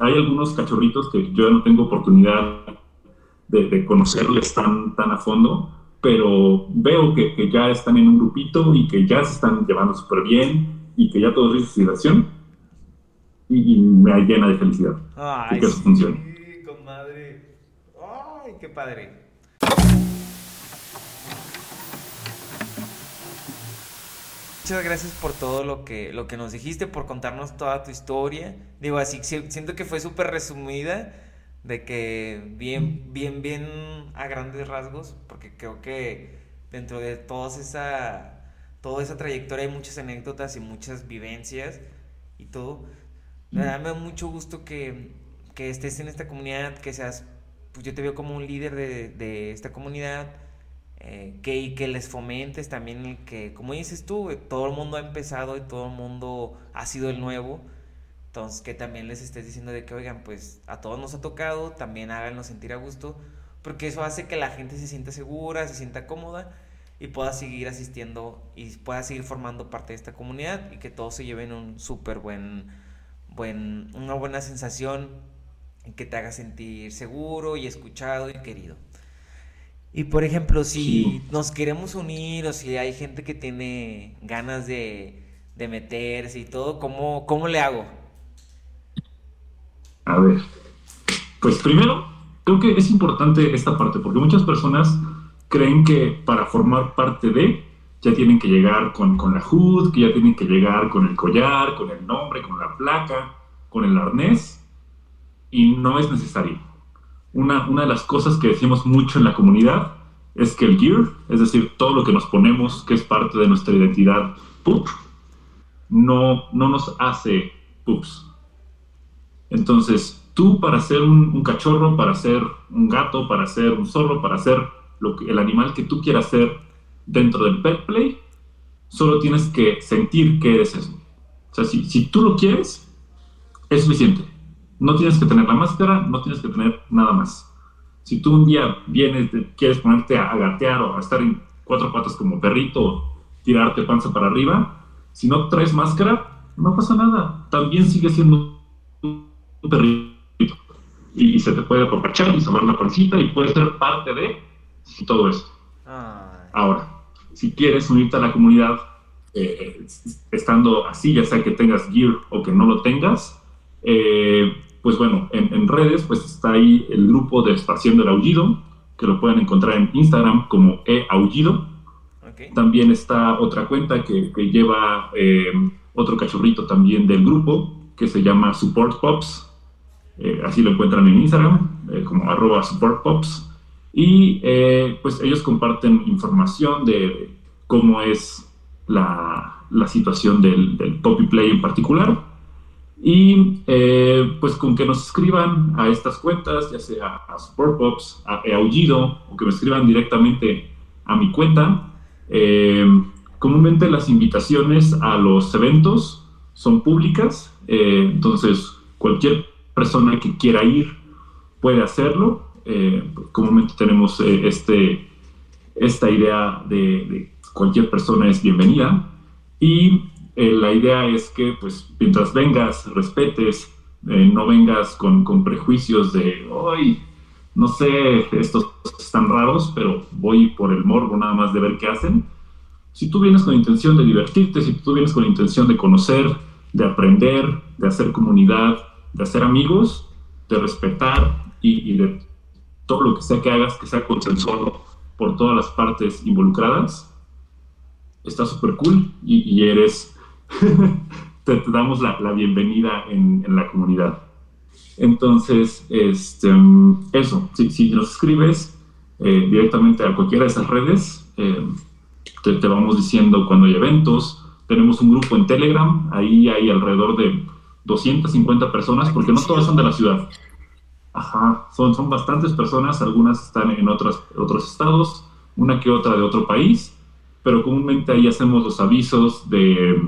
hay algunos cachorritos que yo no tengo oportunidad de, conocerles tan, tan a fondo, pero veo que, ya están en un grupito y que ya se están llevando súper bien y que ya todo es situación y, me llena de felicidad Ay, que eso funcione. Qué padre. Muchas gracias por todo lo que, lo que nos dijiste, por contarnos toda tu historia. Digo, así siento que fue súper resumida, de que bien, bien, bien a grandes rasgos, porque creo que dentro de toda esa, toda esa trayectoria hay muchas anécdotas y muchas vivencias y todo. Me da mucho gusto que, que estés en esta comunidad, que seas, pues yo te veo como un líder de, de esta comunidad eh, que, que les fomentes también que, como dices tú, todo el mundo ha empezado y todo el mundo ha sido el nuevo. Entonces, que también les estés diciendo de que, oigan, pues a todos nos ha tocado, también háganlo sentir a gusto, porque eso hace que la gente se sienta segura, se sienta cómoda y pueda seguir asistiendo y pueda seguir formando parte de esta comunidad y que todos se lleven un súper buen, buen, una buena sensación que te haga sentir seguro y escuchado y querido. Y por ejemplo, si nos queremos unir o si hay gente que tiene ganas de, meterse y todo, ¿cómo, ¿cómo le hago? A ver, pues primero, creo que es importante esta parte, porque muchas personas creen que para formar parte de, ya tienen que llegar con, con la HUD, que ya tienen que llegar con el collar, con el nombre, con la placa, con el arnés, y no es necesario. Una, una de las cosas que decimos mucho en la comunidad es que el gear, es decir, todo lo que nos ponemos, que es parte de nuestra identidad pup, no, no nos hace pups. Entonces, tú para ser un, cachorro, para ser un gato, para ser un zorro, para ser lo que, el animal que tú quieras ser dentro del pet play, solo tienes que sentir que eres eso. O sea, si, si tú lo quieres, es suficiente. No tienes que tener la máscara, no tienes que tener nada más. Si tú un día vienes, quieres ponerte a, gatear o a estar en cuatro patas como perrito, tirarte panza para arriba, si no traes máscara, no pasa nada. También sigue siendo un perrito. Y, se te puede aprovechar y tomar la pancita y puede ser parte de todo eso. Ahora, si quieres unirte a la comunidad eh, estando así, ya sea que tengas gear o que no lo tengas, eh, pues bueno, en, redes pues está ahí el grupo de Estación del Aullido, que lo pueden encontrar en Instagram como eAullido. También está otra cuenta que, lleva eh, otro cachorrito también del grupo, que se llama Support Pops. Eh, así lo encuentran en Instagram, eh, como arroba Support Pops. Y pues ellos comparten información de cómo es la, la situación del, del Poppy Play en particular y eh, pues con que nos escriban a estas cuentas, ya sea a Pops, a Aullido, o que me escriban directamente a mi cuenta. Eh, comúnmente las invitaciones a los eventos son públicas, eh, entonces cualquier persona que quiera ir puede hacerlo. comúnmente tenemos este, esta idea de, de cualquier persona es bienvenida. Y eh, la idea es que, pues, mientras vengas, respetes, eh, no vengas con, con prejuicios de, hoy no sé, estos están raros, pero voy por el morbo nada más de ver qué hacen. Si tú vienes con intención de divertirte, si tú vienes con intención de conocer, de aprender, de hacer comunidad, de hacer amigos, de respetar y, de todo lo que sea que hagas que sea consensuado por todas las partes involucradas, está súper cool y, y, eres te, damos la, bienvenida en, la comunidad. Entonces, este, eso, si, nos escribes eh, directamente a cualquiera de esas redes, eh, te, vamos diciendo cuando hay eventos. Tenemos un grupo en Telegram, ahí hay alrededor de 250 personas, porque no todas son de la ciudad. Ajá, son, son bastantes personas, algunas están en otros otros estados, una que otra de otro país, pero comúnmente ahí hacemos los avisos de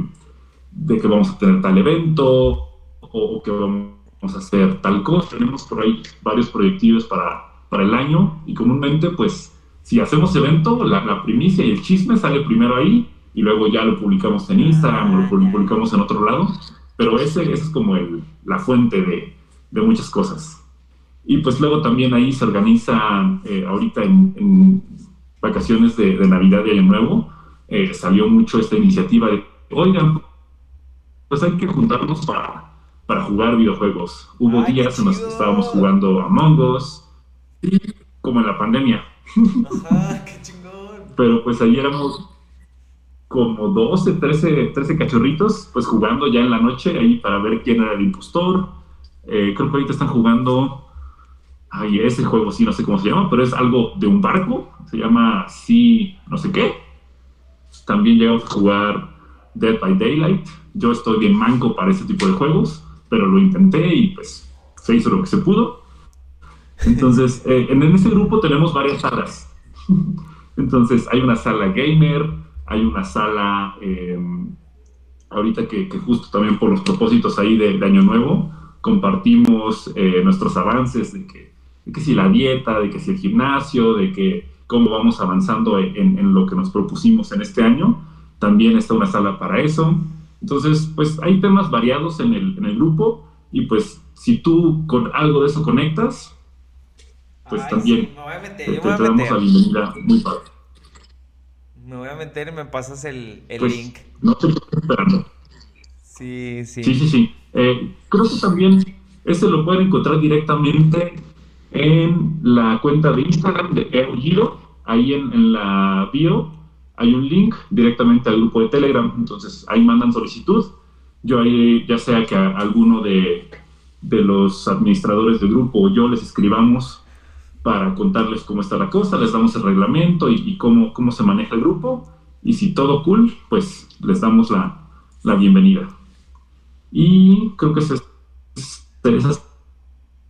de que vamos a tener tal evento o, que vamos a hacer tal cosa. Tenemos por ahí varios proyectivos para, para el año y comúnmente pues si hacemos evento, la, primicia y el chisme sale primero ahí y luego ya lo publicamos en Instagram o lo publicamos en otro lado, pero ese, es como el, la fuente de, de, muchas cosas. Y pues luego también ahí se organiza, eh, ahorita en, vacaciones de, Navidad y Año Nuevo, eh, salió mucho esta iniciativa de, oigan, pues hay que juntarnos para, para jugar videojuegos. Hubo días en los que estábamos jugando Among Us, como en la pandemia. Ajá, qué chingón. Pero pues ahí éramos como 12, 13, 13 cachorritos, pues jugando ya en la noche ahí para ver quién era el impostor. Eh, creo que ahorita están jugando, ay, ese juego sí, no sé cómo se llama, pero es algo de un barco, se llama Sí, no sé qué. También llegamos a jugar Dead by Daylight. Yo estoy bien manco para ese tipo de juegos, pero lo intenté y pues se hizo lo que se pudo. Entonces, eh, en ese grupo tenemos varias salas. Entonces, hay una sala gamer, hay una sala, eh, ahorita que, justo también por los propósitos ahí de, Año Nuevo, compartimos eh, nuestros avances de que, de que, si la dieta, de que si el gimnasio, de que cómo vamos avanzando en, en lo que nos propusimos en este año también está una sala para eso. Entonces, pues hay temas variados en el, en el grupo y pues si tú con algo de eso conectas, pues también me voy a meter, te, damos la bienvenida muy padre. Me voy a meter y me pasas el, el pues, link. No te estoy esperando. Sí, sí. Sí, sí, sí. Eh, creo que también ese lo pueden encontrar directamente en la cuenta de Instagram de Eugiro, ahí en, en la bio hay un link directamente al grupo de Telegram, entonces ahí mandan solicitud. Yo ahí, ya sea que a alguno de, de los administradores del grupo o yo les escribamos para contarles cómo está la cosa, les damos el reglamento y, cómo, cómo se maneja el grupo. Y si todo cool, pues les damos la, la bienvenida. Y creo que esas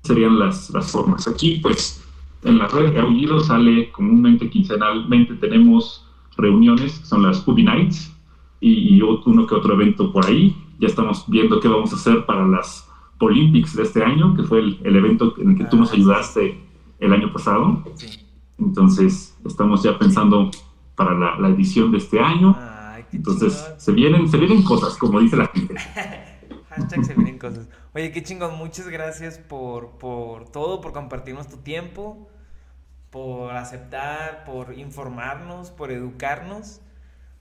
serían las, las formas. Aquí, pues, en la red de Aullido sale comúnmente, quincenalmente, tenemos reuniones, son las Ubi Nights, y, y, uno que otro evento por ahí. Ya estamos viendo qué vamos a hacer para las Olympics de este año, que fue el, el evento en el que tú nos ah, ayudaste el año pasado. Entonces, estamos ya pensando para la, la edición de este año. Entonces, se vienen, se vienen cosas, como dice la gente. Hashtag se vienen cosas. Oye, qué chingón, muchas gracias por, por todo, por compartirnos tu tiempo, por aceptar, por informarnos, por educarnos.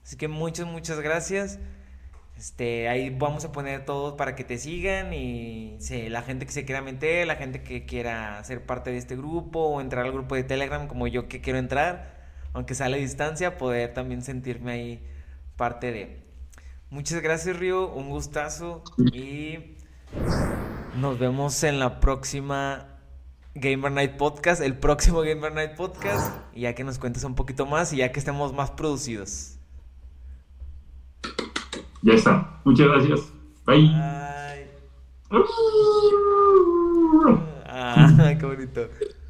Así que muchas, muchas gracias. Este, ahí vamos a poner todo para que te sigan y la gente que se quiera meter, la gente que quiera ser parte de este grupo o entrar al grupo de Telegram como yo que quiero entrar, aunque sea a la distancia, poder también sentirme ahí parte de. Muchas gracias Río, un gustazo y nos vemos en la próxima Gamer Night Podcast, el próximo Gamer Night Podcast, y ya que nos cuentes un poquito más y ya que estemos más producidos. Ya está. Muchas gracias. Bye. Ay. Ah, qué bonito.